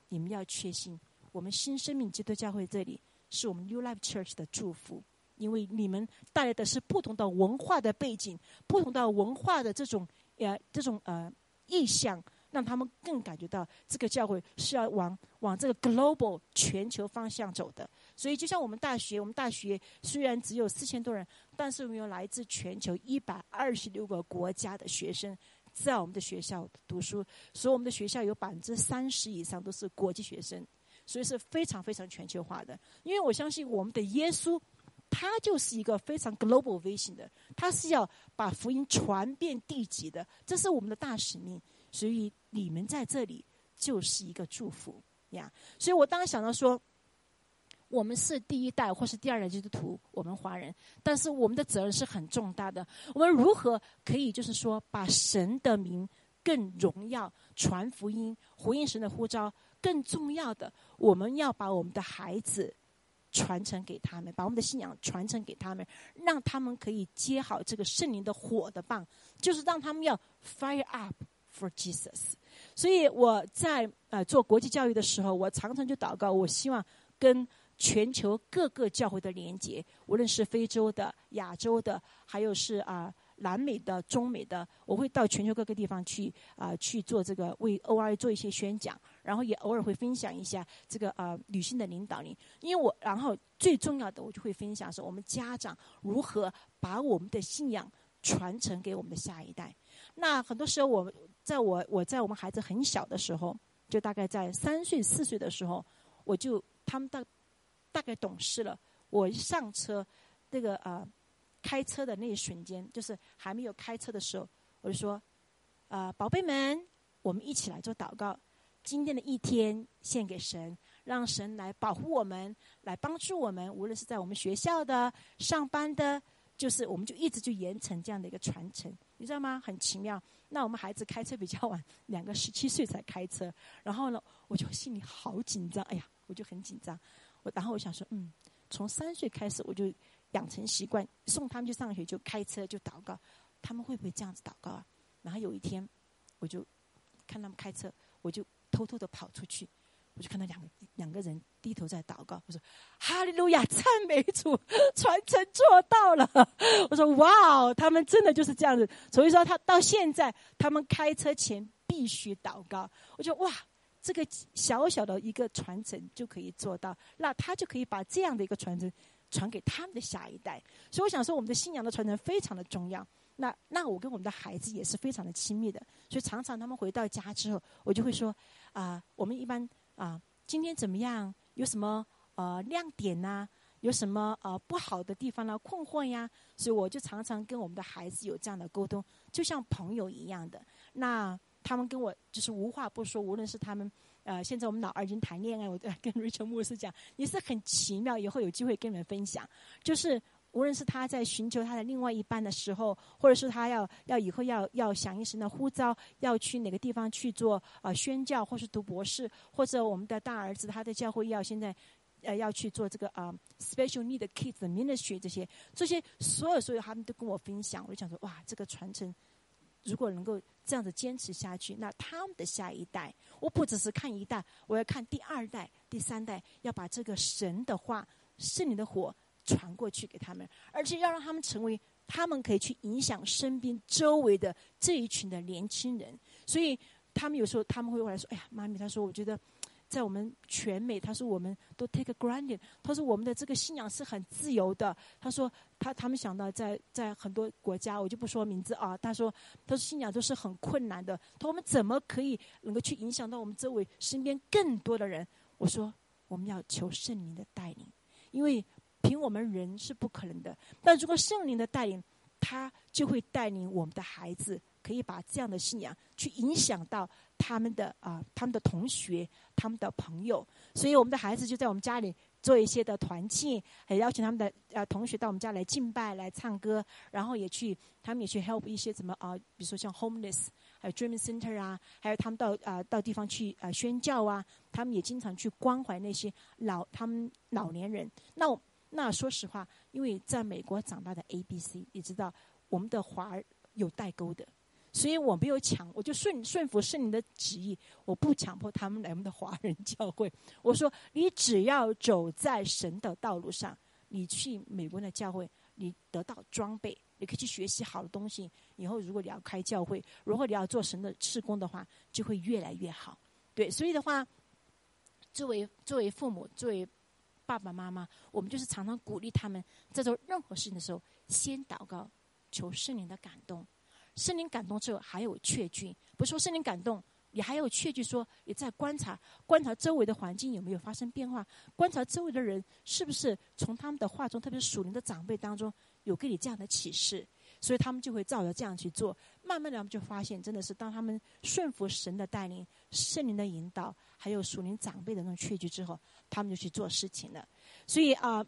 S2: 你们要确信，我们新生命基督教会这里是我们 New Life Church 的祝福，因为你们带来的是不同的文化的背景，不同的文化的这种呃这种呃意向。让他们更感觉到这个教会是要往往这个 global 全球方向走的。所以，就像我们大学，我们大学虽然只有四千多人，但是我们有来自全球一百二十六个国家的学生在我们的学校读书。所以，我们的学校有百分之三十以上都是国际学生，所以是非常非常全球化的。因为我相信我们的耶稣，他就是一个非常 global vision 的，他是要把福音传遍地极的，这是我们的大使命。所以你们在这里就是一个祝福呀！所以我当时想到说，我们是第一代或是第二代基督徒，我们华人，但是我们的责任是很重大的。我们如何可以就是说，把神的名更荣耀、传福音、回应神的呼召？更重要的，我们要把我们的孩子传承给他们，把我们的信仰传承给他们，让他们可以接好这个圣灵的火的棒，就是让他们要 fire up。For Jesus，所以我在呃做国际教育的时候，我常常就祷告，我希望跟全球各个教会的连接，无论是非洲的、亚洲的，还有是啊南美的、中美的，我会到全球各个地方去啊去做这个为 OR 做一些宣讲，然后也偶尔会分享一下这个呃女性的领导力，因为我然后最重要的我就会分享说我们家长如何把我们的信仰传承给我们的下一代。那很多时候我。在我我在我们孩子很小的时候，就大概在三岁四岁的时候，我就他们大大概懂事了。我一上车，那个呃开车的那一瞬间，就是还没有开车的时候，我就说：“啊，宝贝们，我们一起来做祷告。今天的一天献给神，让神来保护我们，来帮助我们。无论是在我们学校的、上班的，就是我们就一直就严承这样的一个传承，你知道吗？很奇妙。”那我们孩子开车比较晚，两个十七岁才开车。然后呢，我就心里好紧张，哎呀，我就很紧张。我然后我想说，嗯，从三岁开始我就养成习惯，送他们去上学就开车就祷告。他们会不会这样子祷告啊？然后有一天，我就看他们开车，我就偷偷的跑出去，我就看到两个两个人低头在祷告。我说：“哈利路亚，赞美主，传承做到了。”我说：“哇哦，他们真的就是这样子。”所以说，他到现在，他们开车前必须祷告。我觉得哇，这个小小的一个传承就可以做到，那他就可以把这样的一个传承传给他们的下一代。所以我想说，我们的信仰的传承非常的重要。那那我跟我们的孩子也是非常的亲密的，所以常常他们回到家之后，我就会说啊，我们一般啊，今天怎么样？有什么呃亮点呐？有什么呃不好的地方呢？困惑呀？所以我就常常跟我们的孩子有这样的沟通，就像朋友一样的。那他们跟我就是无话不说，无论是他们呃，现在我们老二已经谈恋爱，我在 跟 Rachel 牧师讲，也是很奇妙，以后有机会跟你们分享，就是。无论是他在寻求他的另外一半的时候，或者是他要要以后要要响应神的呼召，要去哪个地方去做啊宣教，或是读博士，或者我们的大儿子他的教会要现在呃要去做这个啊 special need kids ministry 这些这些所有所有他们都跟我分享，我就想说哇，这个传承如果能够这样子坚持下去，那他们的下一代，我不只是看一代，我要看第二代、第三代，要把这个神的话、圣灵的火。传过去给他们，而且要让他们成为他们可以去影响身边周围的这一群的年轻人。所以他们有时候他们会过来说：“哎呀，妈咪，他说我觉得 在我们全美，他说我们都 take a granted，他说我们的这个信仰是很自由的。他说他他们想到在在很多国家，我就不说名字啊。他说他说信仰都是很困难的。他说我们怎么可以能够去影响到我们周围身边更多的人？我说我们要求圣灵的带领，因为。凭我们人是不可能的，但如果圣灵的带领，他就会带领我们的孩子，可以把这样的信仰去影响到他们的啊，他们的同学、他们的朋友。所以我们的孩子就在我们家里做一些的团契，还邀请他们的呃同学到我们家来敬拜、来唱歌，然后也去他们也去 help 一些什么啊，比如说像 homeless，还有 dream center 啊，还有他们到啊到地方去啊宣教啊，他们也经常去关怀那些老他们老年人。那我。那说实话，因为在美国长大的 A、B、C，你知道我们的华儿有代沟的，所以我没有强，我就顺顺服圣灵的旨意，我不强迫他们来我们的华人教会。我说，你只要走在神的道路上，你去美国的教会，你得到装备，你可以去学习好的东西。以后如果你要开教会，如果你要做神的事工的话，就会越来越好。对，所以的话，作为作为父母，作为。爸爸妈妈，我们就是常常鼓励他们，在做任何事情的时候，先祷告，求圣灵的感动。圣灵感动之后，还有确据，不是说圣灵感动，你还有确据，说你在观察，观察周围的环境有没有发生变化，观察周围的人是不是从他们的话中，特别是属灵的长辈当中，有给你这样的启示。所以他们就会照着这样去做，慢慢的他们就发现，真的是当他们顺服神的带领、圣灵的引导，还有属灵长辈的那种确据之后，他们就去做事情了。所以啊，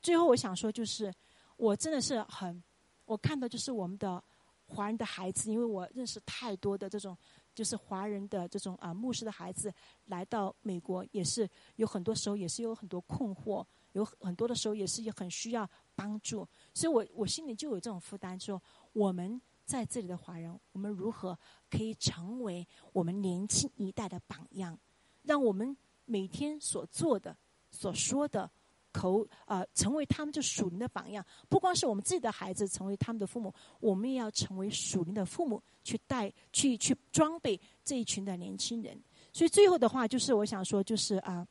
S2: 最后我想说，就是我真的是很，我看到就是我们的华人的孩子，因为我认识太多的这种就是华人的这种啊牧师的孩子来到美国，也是有很多时候也是有很多困惑，有很多的时候也是也很需要。帮助，所以我我心里就有这种负担，说我们在这里的华人，我们如何可以成为我们年轻一代的榜样，让我们每天所做的、所说的口啊，成为他们就属灵的榜样。不光是我们自己的孩子成为他们的父母，我们也要成为属灵的父母，去带、去去装备这一群的年轻人。所以最后的话，就是我想说，就是啊，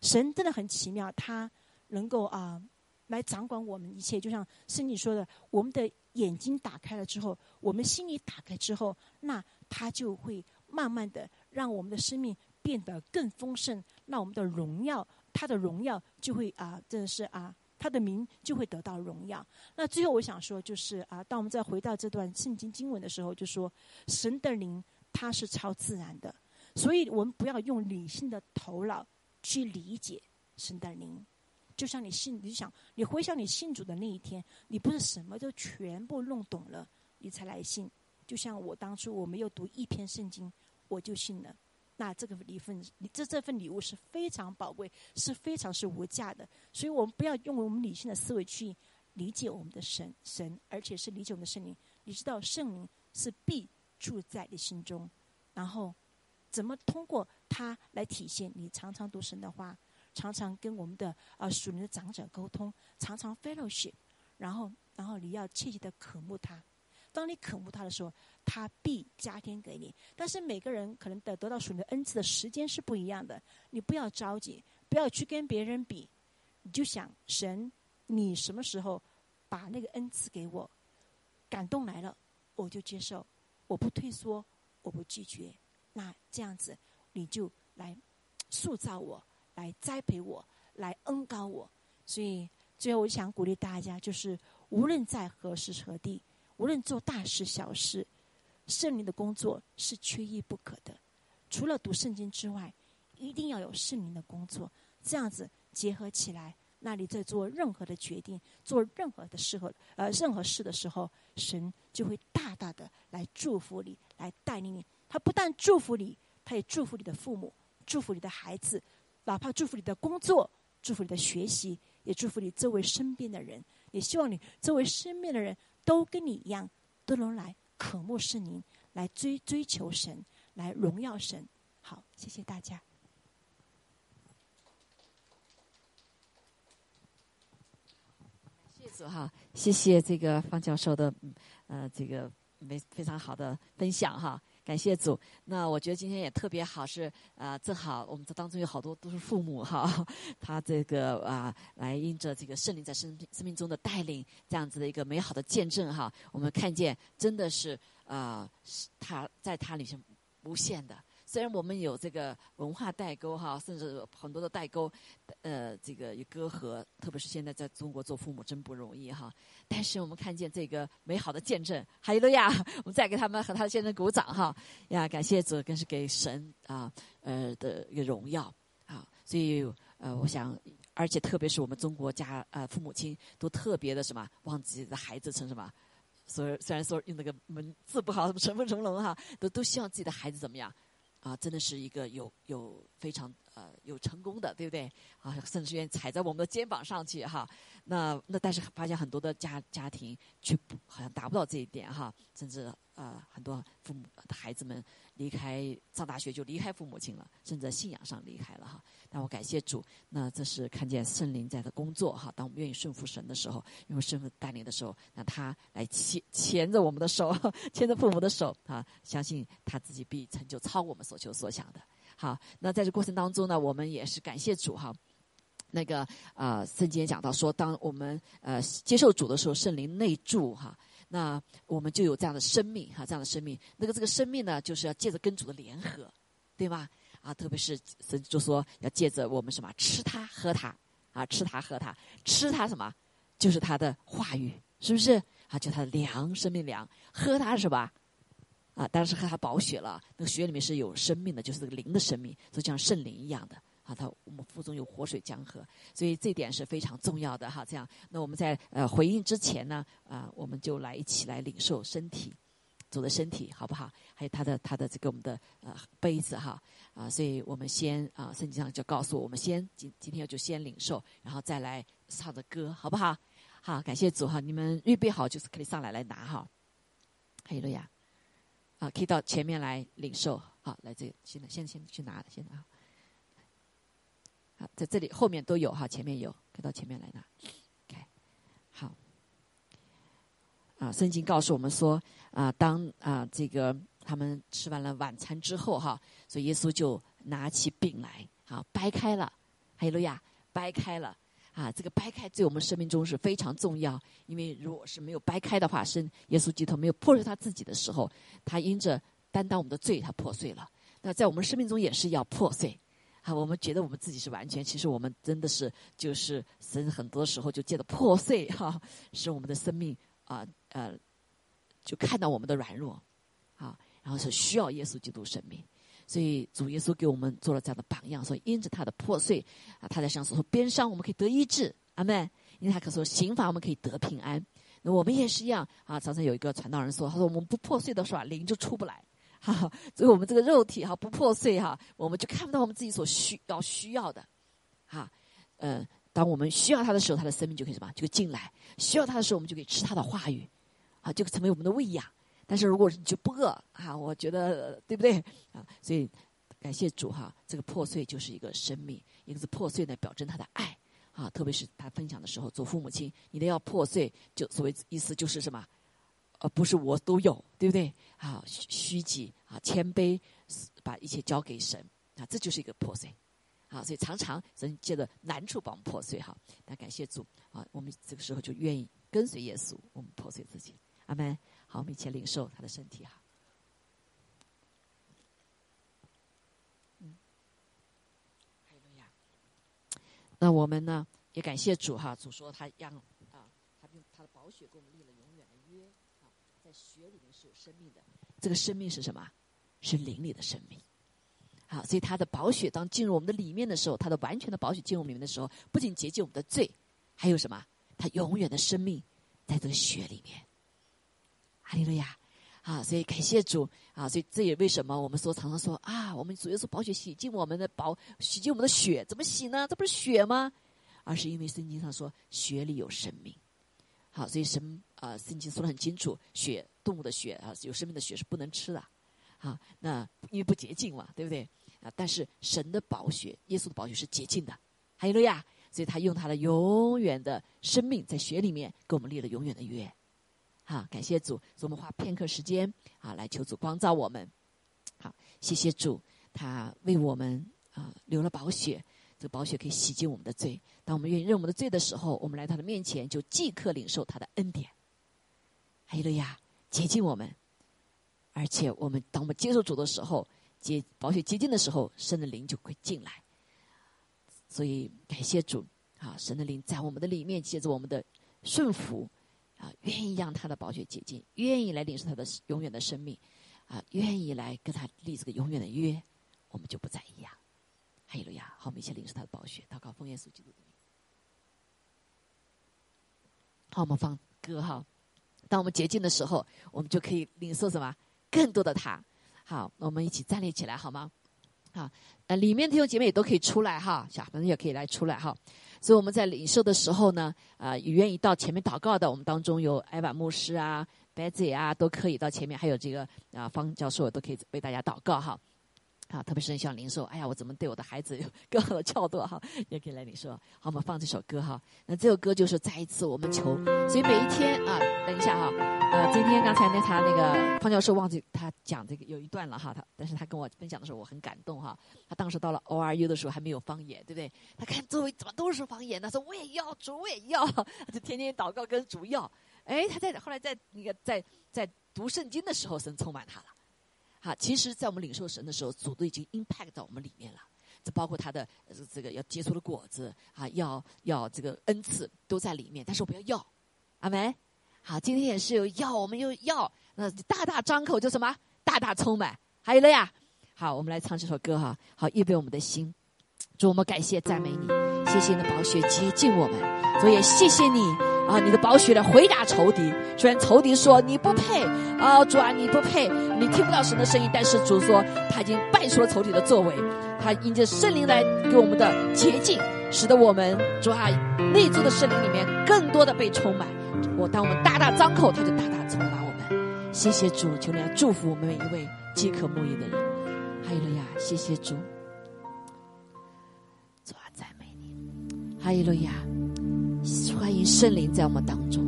S2: 神真的很奇妙，他能够啊。来掌管我们一切，就像圣经说的，我们的眼睛打开了之后，我们心里打开之后，那他就会慢慢的让我们的生命变得更丰盛，那我们的荣耀，他的荣耀就会啊，真的是啊，他的名就会得到荣耀。那最后我想说，就是啊，当我们再回到这段圣经经文的时候，就说神的灵他是超自然的，所以我们不要用理性的头脑去理解神的灵。就像你信，你想，你回想你信主的那一天，你不是什么都全部弄懂了，你才来信。就像我当初我没有读一篇圣经，我就信了。那这个礼份，这这份礼物是非常宝贵，是非常是无价的。所以我们不要用我们理性的思维去理解我们的神神，而且是理解我们的圣灵。你知道圣灵是必住在你心中，然后怎么通过它来体现你常常读神的话，常常跟我们的啊属灵的长者沟通，常常 fellowship，然后然后你要切切的渴慕他。当你渴慕他的时候，他必加添给你。但是每个人可能得得到属灵的恩赐的时间是不一样的，你不要着急，不要去跟别人比，你就想神，你什么时候把那个恩赐给我？感动来了，我就接受，我不退缩，我不拒绝。那这样子，你就来塑造我，来栽培我，来恩高我。所以最后，我想鼓励大家，就是无论在何时何地。无论做大事小事，圣灵的工作是缺一不可的。除了读圣经之外，一定要有圣灵的工作。这样子结合起来，那你在做任何的决定、做任何的时候，呃，任何事的时候，神就会大大的来祝福你，来带领你。他不但祝福你，他也祝福你的父母，祝福你的孩子，哪怕祝福你的工作，祝福你的学习，也祝福你周围身边的人。也希望你周围身边的人。都跟你一样，都能来渴慕圣灵，来追追求神，来荣耀神。好，谢谢大家。
S1: 谢主哈，谢谢这个方教授的呃这个非非常好的分享哈。感谢主，那我觉得今天也特别好，是啊，正好我们这当中有好多都是父母哈，他这个啊，来因着这个圣灵在生生命中的带领，这样子的一个美好的见证哈，我们看见真的是啊，他在他里面无限的。虽然我们有这个文化代沟哈，甚至很多的代沟，呃，这个有隔阂，特别是现在在中国做父母真不容易哈。但是我们看见这个美好的见证，哈利路亚！我们再给他们和他的先生鼓掌哈呀！感谢主，更是给神啊呃的一个荣耀啊。所以呃，我想，而且特别是我们中国家呃父母亲都特别的什么，忘记的孩子成什么？所以虽然说用那个文字不好，什么成风成龙哈，都都希望自己的孩子怎么样？啊，真的是一个有有非常呃有成功的，对不对？啊，甚至愿意踩在我们的肩膀上去哈。那那但是发现很多的家家庭却不好像达不到这一点哈，甚至呃很多父母孩子们离开上大学就离开父母亲了，甚至在信仰上离开了哈。但我感谢主，那这是看见圣灵在的工作哈。当我们愿意顺服神的时候，因为顺服带领的时候，那他来牵牵着我们的手，牵着父母的手啊，相信他自己必成就超我们所求所想的。好，那在这过程当中呢，我们也是感谢主哈。那个啊，圣经讲到说，当我们呃接受主的时候，圣灵内住哈，那我们就有这样的生命哈，这样的生命。那个这个生命呢，就是要借着跟主的联合，对吧？啊，特别是神就说要借着我们什么吃它喝它啊，吃它喝它，吃它什么？就是他的话语，是不是？啊，就他的粮，生命粮，喝它是吧？啊，当然是喝他宝血了。那个血里面是有生命的，就是这个灵的生命，就像圣灵一样的啊。他我们腹中有活水江河，所以这点是非常重要的哈。这样，那我们在呃回应之前呢，啊，我们就来一起来领受身体。主的身体好不好？还有他的他的这个我们的呃杯子哈啊，所以我们先啊圣经上就告诉我们先今今天就先领受，然后再来唱着歌好不好？好，感谢主哈，你们预备好就是可以上来来拿哈。还有路亚啊，可以到前面来领受好，来这个现在先先去拿先拿好，在这里后面都有哈，前面有可以到前面来拿。OK，好啊，圣经告诉我们说。啊，当啊这个他们吃完了晚餐之后哈，所以耶稣就拿起饼来，啊掰开了，哈利路亚，掰开了，啊这个掰开在我们生命中是非常重要，因为如果是没有掰开的话，是耶稣基督没有破碎他自己的时候，他因着担当我们的罪，他破碎了。那在我们生命中也是要破碎，啊我们觉得我们自己是完全，其实我们真的是就是神很多时候就借着破碎哈，使我们的生命啊呃。就看到我们的软弱，啊，然后是需要耶稣基督生命，所以主耶稣给我们做了这样的榜样，所以因着他的破碎，啊，他在上所说边伤我们可以得医治，阿门。因为他可说刑罚我们可以得平安，那我们也是一样啊。常常有一个传道人说，他说我们不破碎的时候灵就出不来，哈，所以我们这个肉体哈不破碎哈，我们就看不到我们自己所需要需要的，哈，嗯，当我们需要他的时候，他的生命就可以什么，就进来；需要他的时候，我们就可以吃他的话语。啊，就成为我们的喂养。但是如果你就不饿啊，我觉得对不对啊？所以感谢主哈，这个破碎就是一个生命，一个是破碎呢，表征他的爱啊。特别是他分享的时候，做父母亲，你的要破碎，就所谓意思就是什么？呃，不是我都有，对不对？啊，虚己啊，谦卑，把一切交给神啊，这就是一个破碎啊。所以常常神借着难处把我们破碎哈。那感谢主啊，我们这个时候就愿意跟随耶稣，我们破碎自己。阿门。好，我们一起领受他的身体哈。嗯，那我们呢也感谢主哈，主说他让啊，他用他的宝血给我们立了永远的约。在血里面是有生命的，这个生命是什么？是灵里的生命。好，所以他的宝血当进入我们的里面的时候，他的完全的宝血进入我们里面的时候，不仅洁净我们的罪，还有什么？他永远的生命在这个血里面。哈利路亚！啊，所以感谢主啊！所以这也为什么我们说常常说啊，我们主要是宝血洗净我们的宝，洗净我们的血，怎么洗呢？这不是血吗？而是因为圣经上说血里有生命。好，所以神啊，圣经说的很清楚，血动物的血啊，有生命的血是不能吃的，啊，那因为不洁净嘛，对不对？啊，但是神的宝血，耶稣的宝血是洁净的，还有了呀，所以他用他的永远的生命在血里面给我们立了永远的约，啊，感谢主，所以我们花片刻时间啊，来求主光照我们，好，谢谢主，他为我们啊流了宝血。这个宝血可以洗净我们的罪。当我们愿意认我们的罪的时候，我们来他的面前，就即刻领受他的恩典。还有了呀，洁净我们。而且我们当我们接受主的时候，接宝血接近的时候，神的灵就会进来。所以感谢主啊，神的灵在我们的里面，借着我们的顺服啊，愿意让他的宝血洁净，愿意来领受他的永远的生命啊，愿意来跟他立这个永远的约，我们就不再一样。哈利路亚！好，我们一起领受他的宝血，祷告奉耶稣基督的名。好，我们放歌哈。当我们洁净的时候，我们就可以领受什么？更多的他。好，我们一起站立起来好吗？好，呃，里面弟兄姐妹也都可以出来哈，小朋友也可以来出来哈。所以我们在领受的时候呢，啊，愿意到前面祷告的，我们当中有艾瓦牧师啊、白姐啊，都可以到前面，还有这个啊方教授都可以为大家祷告哈。啊，特别是像零售，哎呀，我怎么对我的孩子有更好的教导哈？也可以来你说。好，我们放这首歌哈。那这首歌就是再一次我们求，所以每一天啊，等一下哈，呃，今天刚才那他那个方教授忘记他讲这个有一段了哈，他但是他跟我分享的时候我很感动哈。他当时到了 O R U 的时候还没有方言，对不对？他看周围怎么都是方言，他说我也要主，我也要，就天天祷告跟主要。哎，他在后来在那个在在读圣经的时候，神充满他了。好，其实，在我们领受神的时候，主都已经 impact 到我们里面了。这包括他的这个要结出的果子啊，要要这个恩赐都在里面。但是我不要要，阿门。好，今天也是有要，我们又要，那大大张口就什么，大大充满，还有了呀。好，我们来唱这首歌哈。好，预备我们的心，祝我们感谢赞美你，谢谢你的宝血接近我们，所以谢谢你。啊！你的宝血来回答仇敌，虽然仇敌说你不配，啊，主啊，你不配，你听不到神的声音，但是主说他已经败出了仇敌的作为，他迎着圣灵来给我们的洁净，使得我们主啊内住的圣灵里面更多的被充满。我当我们大大张口，他就大大充满我们。谢谢主，求你来祝福我们每一位饥渴慕义的人。哈利路亚！谢谢主，主啊赞美你，哈利路亚。欢迎圣灵在我们当中，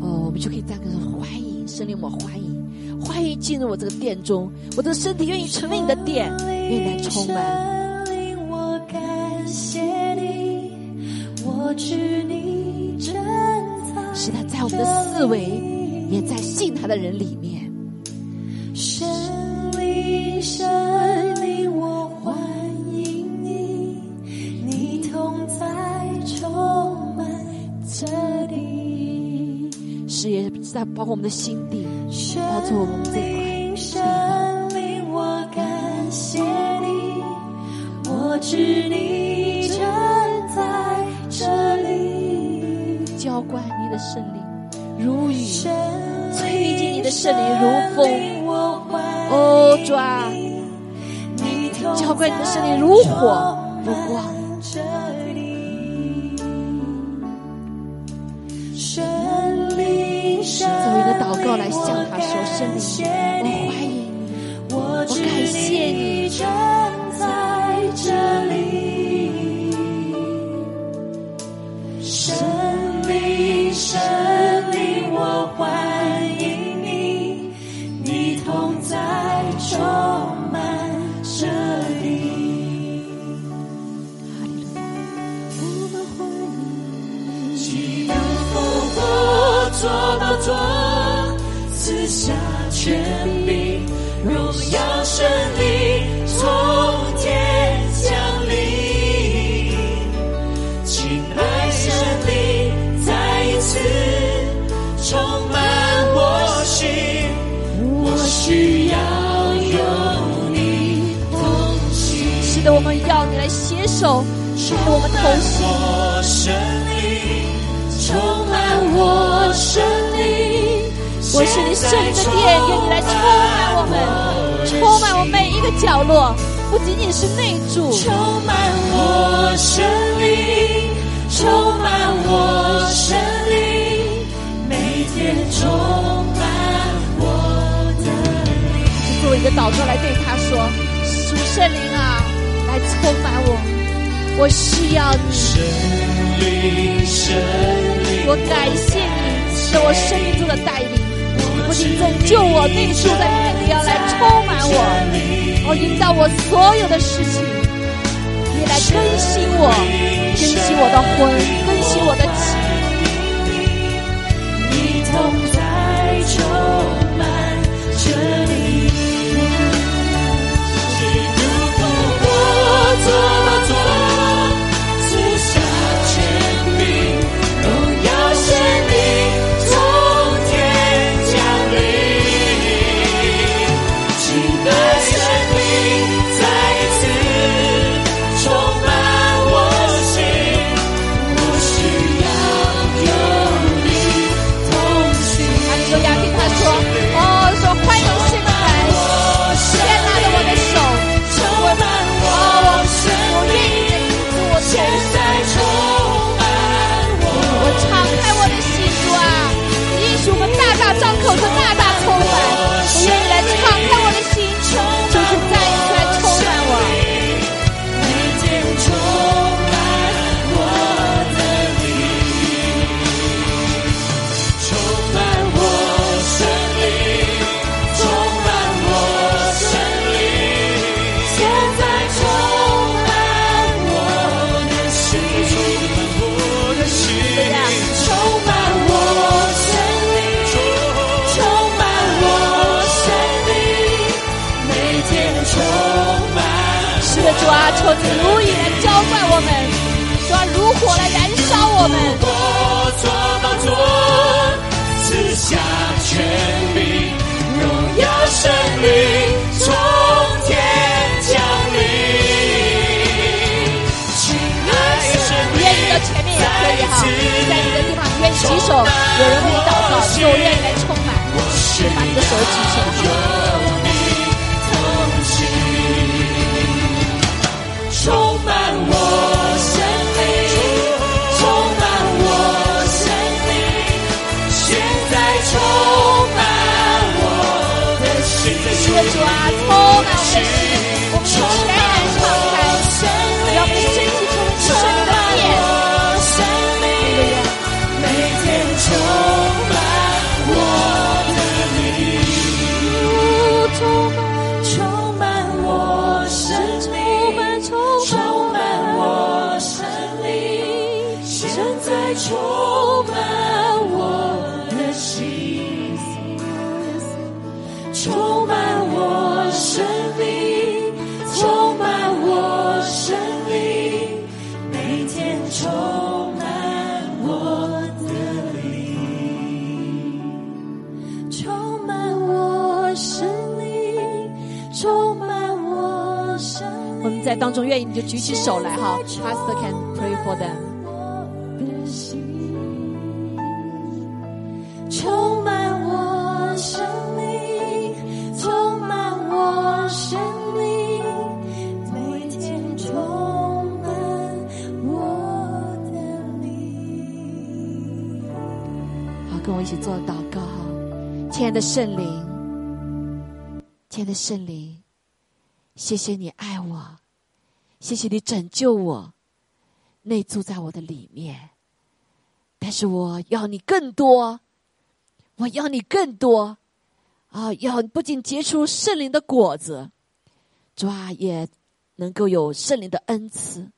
S1: 哦，我们就可以这样跟说：欢迎圣灵，我欢迎，欢迎进入我这个殿中，我的身体愿意成为你的殿，愿意来充满。我感谢你，我知你真在，是他在我们的四维，也在信他的人里面。在包括我们的心底，包括我们这块地方。我感谢你，我知你正在这里。浇灌你的圣灵如雨，吹进你的圣灵如风。哦，主啊，浇灌你的圣灵如火一个祷告来对他说：“主圣灵啊，来充满我，我需要你。我感谢你是我生命中的带领，不仅拯救我，内住在里面，你要来充满我，我，引导我所有的事情，你来更新我，更新我的魂，更新我的情。
S3: 你同在充满这里，活
S1: 举手，有人为你祷告，你说我愿意来充满，就把你的手举起来。当中愿意你就举起手来哈，Pastor can pray for them。
S3: 的心，充满我生命，充满我生命，每天充满我的灵。
S1: 好，跟我一起做祷告哈，亲爱的圣灵，亲爱的圣灵，谢谢你爱我，谢谢你拯救我，内住在我的里面。但是我要你更多，我要你更多啊！要不仅结出圣灵的果子，主啊，也能够有圣灵的恩赐。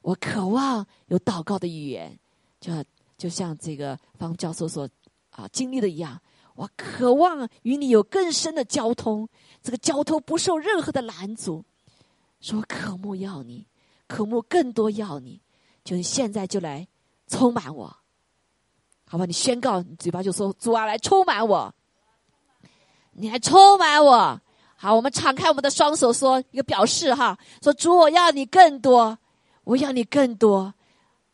S1: 我渴望有祷告的语言，就就像这个方教授所啊经历的一样，我渴望与你有更深的交通，这个交通不受任何的拦阻。说渴慕要你，渴慕更多要你，就你现在就来充满我，好吧？你宣告，你嘴巴就说主啊，来充满我，你来充满我。好，我们敞开我们的双手，说一个表示哈，说主，我要你更多，我要你更多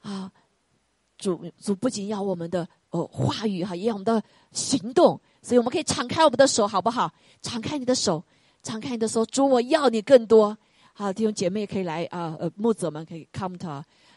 S1: 啊！主主不仅要我们的哦话语哈，也要我们的行动，所以我们可以敞开我们的手，好不好？敞开你的手，敞开你的手，主，我要你更多。好，弟兄姐妹可以来啊，呃，牧者们可以 come to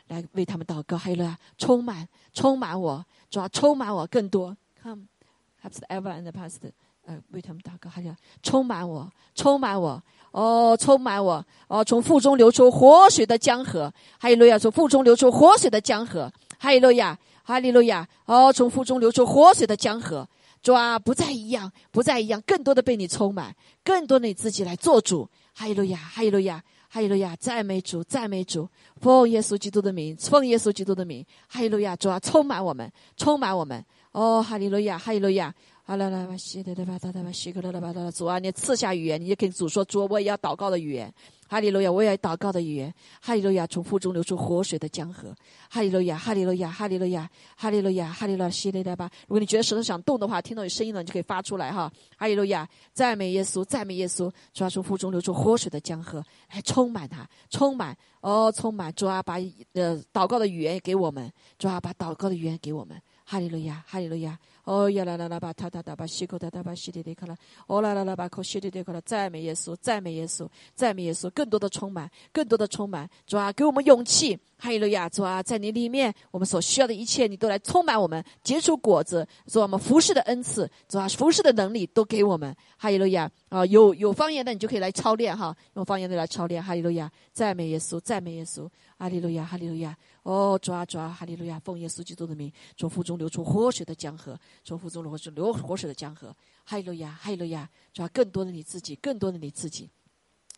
S1: 来为他们祷告，还有呢，充满充满我，主要充满我更多，come，perhaps ever in the past。呃，为他们祷告，还有充满我，充满我，哦，充满我，哦，从腹中流出活水的江河，哈利路亚，从腹中流出活水的江河，哈利路亚，哈利路亚，哦，从腹中流出活水的江河，主啊，不再一样，不再一样，更多的被你充满，更多的你自己来做主，哈利路亚，哈利路亚，哈利路亚，赞美主，赞美主，奉耶稣基督的名，奉耶稣基督的名，哈利路亚，主啊，充满我们，充满我们，哦，哈利路亚，哈利路亚。阿拉拉巴西的的巴达达巴西克拉拉巴达主啊，你赐下语言，你也跟主说，主我也要祷告的语言。哈利路亚，我也要祷告的语言。哈利路亚，从腹中流出活水的江河。哈利路亚，哈利路亚，哈利路亚，哈利路亚，哈利路亚，西的的巴。如果你觉得舌头想动的话，听到有声音了，你就可以发出来哈。哈利路亚，赞美耶稣，赞美耶稣。主啊，从腹中流出活水的江河，来充满它，充满哦，充满。主啊，把呃祷告的语言给我们。主啊，把祷告的语言给我们。哈利路亚，哈利路亚。哦呀啦啦啦吧，哒哒哒吧，西口哒哒吧，西里里克了。哦啦啦啦吧，口西里里克了。赞美耶稣，赞美耶稣，赞美耶稣，更多的充满，更多的充满。主啊，给我们勇气。哈利路亚，主啊，在你里面，我们所需要的一切，你都来充满我们，结出果子。主啊，我们服侍的恩赐，主啊，服侍的能力都给我们。哈利路亚啊，有有方言的，你就可以来操练哈，用方言的来操练。哈利路亚，赞美耶稣，赞美耶稣。哈利路亚，哈利路亚。哦，抓抓，哈利路亚，奉耶稣基督的名，从腹中流出活水的江河，从腹中流出流活水的江河。哈利路亚，哈利路亚，抓，更多的你自己，更多的你自己。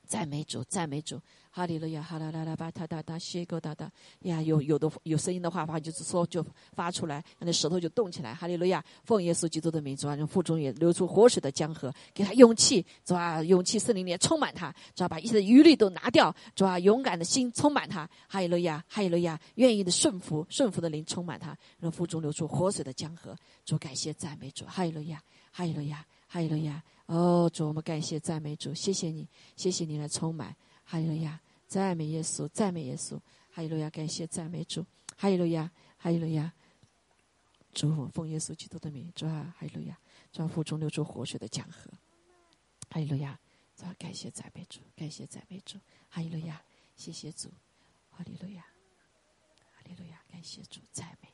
S1: 赞美主，赞美主，哈利路亚，哈啦啦啦吧，哒哒哒，谢个哒哒呀，有有的有声音的话，话就是说就发出来，那舌头就动起来，哈利路亚，奉耶稣基督的名，主啊，让腹中也流出活水的江河，给他勇气，主啊，勇气圣灵里充满他，主啊，把一切的余力都拿掉，主啊，勇敢的心充满他，哈利路亚，哈利路亚，愿意的顺服，顺服的灵充满他，让腹中流出活水的江河，主感谢赞美主，哈利路亚，哈利路亚，哈利路亚。哦，主，我们感谢赞美主，谢谢你，谢谢你来充满，哈利路亚，赞美耶稣，赞美耶稣，哈利路亚，感谢赞美主，哈利路亚，哈利路亚，主奉耶稣基督的名，主啊，哈利路亚，主啊腹中流出活水的江河，哈利路亚，主啊感谢赞美主，感谢赞美主，哈利路亚，谢谢主，哈利路亚，哈利路亚，感谢主，赞美。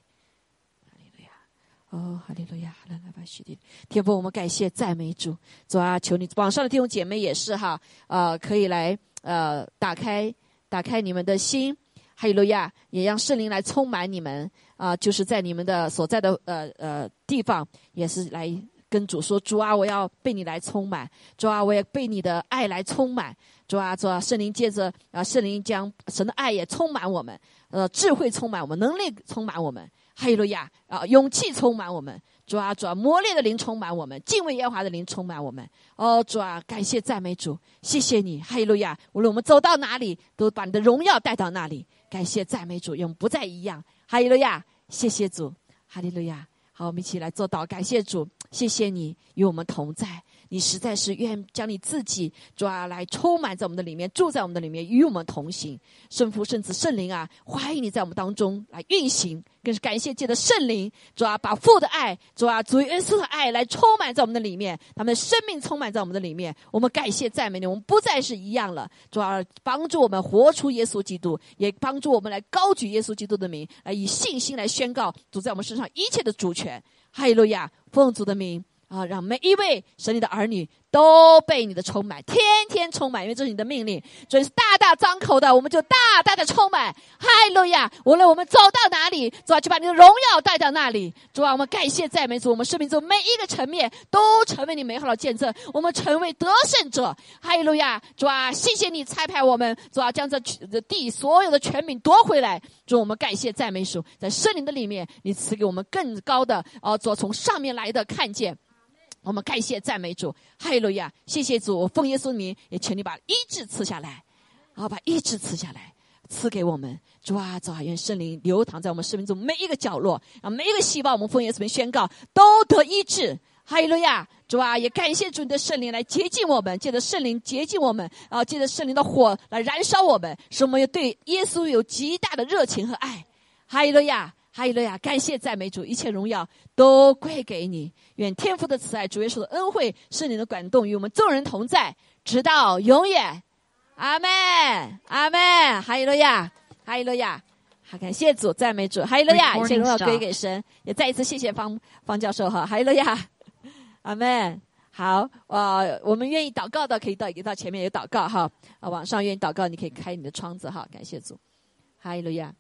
S1: 哦，哈利路亚，哈利路亚，谢天天父，我们感谢赞美主，主啊，求你网上的弟兄姐妹也是哈，呃，可以来呃打开打开你们的心，哈利路亚，也让圣灵来充满你们啊，就是在你们的所在的呃呃地方，也是来跟主说，主啊，我要被你来充满，主啊，我也被你的爱来充满，主啊，主啊，圣灵接着啊，圣灵将神的爱也充满我们，呃，智慧充满我们，能力充满我们。哈利路亚啊！勇气充满我们，主啊主啊！磨练的灵充满我们，敬畏耶和华的灵充满我们。哦，主啊！感谢赞美主，谢谢你，哈利路亚！无论我们走到哪里，都把你的荣耀带到那里。感谢赞美主，永不再一样。哈利路亚！谢谢主，哈利路亚！好，我们一起来做祷，感谢主，谢谢你与我们同在。你实在是愿将你自己主啊来充满在我们的里面，住在我们的里面，与我们同行。圣父、圣子、圣灵啊，欢迎你在我们当中来运行。更是感谢借着圣灵主啊，把父的爱主啊，主耶稣的爱来充满在我们的里面，他们的生命充满在我们的里面。我们感谢赞美你，我们不再是一样了。主啊，帮助我们活出耶稣基督，也帮助我们来高举耶稣基督的名，来以信心来宣告主在我们身上一切的主权。哈利路亚，奉主的名。啊，让每一位神里的儿女都被你的充满，天天充满，因为这是你的命令。主是大大张口的，我们就大大的充满。哈利路亚！无论我们走到哪里，主啊，就把你的荣耀带到那里。主啊，我们感谢赞美主，我们生命中每一个层面都成为你美好的见证，我们成为得胜者。哈利路亚！主啊，谢谢你差派我们，主啊，将这地所有的权柄夺回来。主，我们感谢赞美主，在圣灵的里面，你赐给我们更高的，哦，主从上面来的看见。我们感谢赞美主，哈利路亚！谢谢主，奉耶稣名，也请你把医治赐下来，好把医治赐下来，赐给我们。主啊，主啊，愿圣灵流淌在我们生命中每一个角落，让每一个细胞，我们奉耶稣名宣告都得医治。哈利路亚！主啊，也感谢主你的圣灵来洁净我们，借着圣灵洁净我们，啊，借着圣灵的火来燃烧我们，使我们对耶稣有极大的热情和爱。哈利路亚！哈利路亚！感谢赞美主，一切荣耀都归给你。愿天父的慈爱、主耶稣的恩惠、圣灵的感动与我们众人同在，直到永远。阿门，阿门。哈利路亚，哈利路亚。好，感谢主，赞美主。哈利路亚，一切荣耀归给神。也再一次谢谢方方教授哈。哈利路亚，阿门。好，呃，我们愿意祷告的可以到到前面有祷告哈。啊，网上愿意祷告，你可以开你的窗子哈。感谢主，哈利路亚。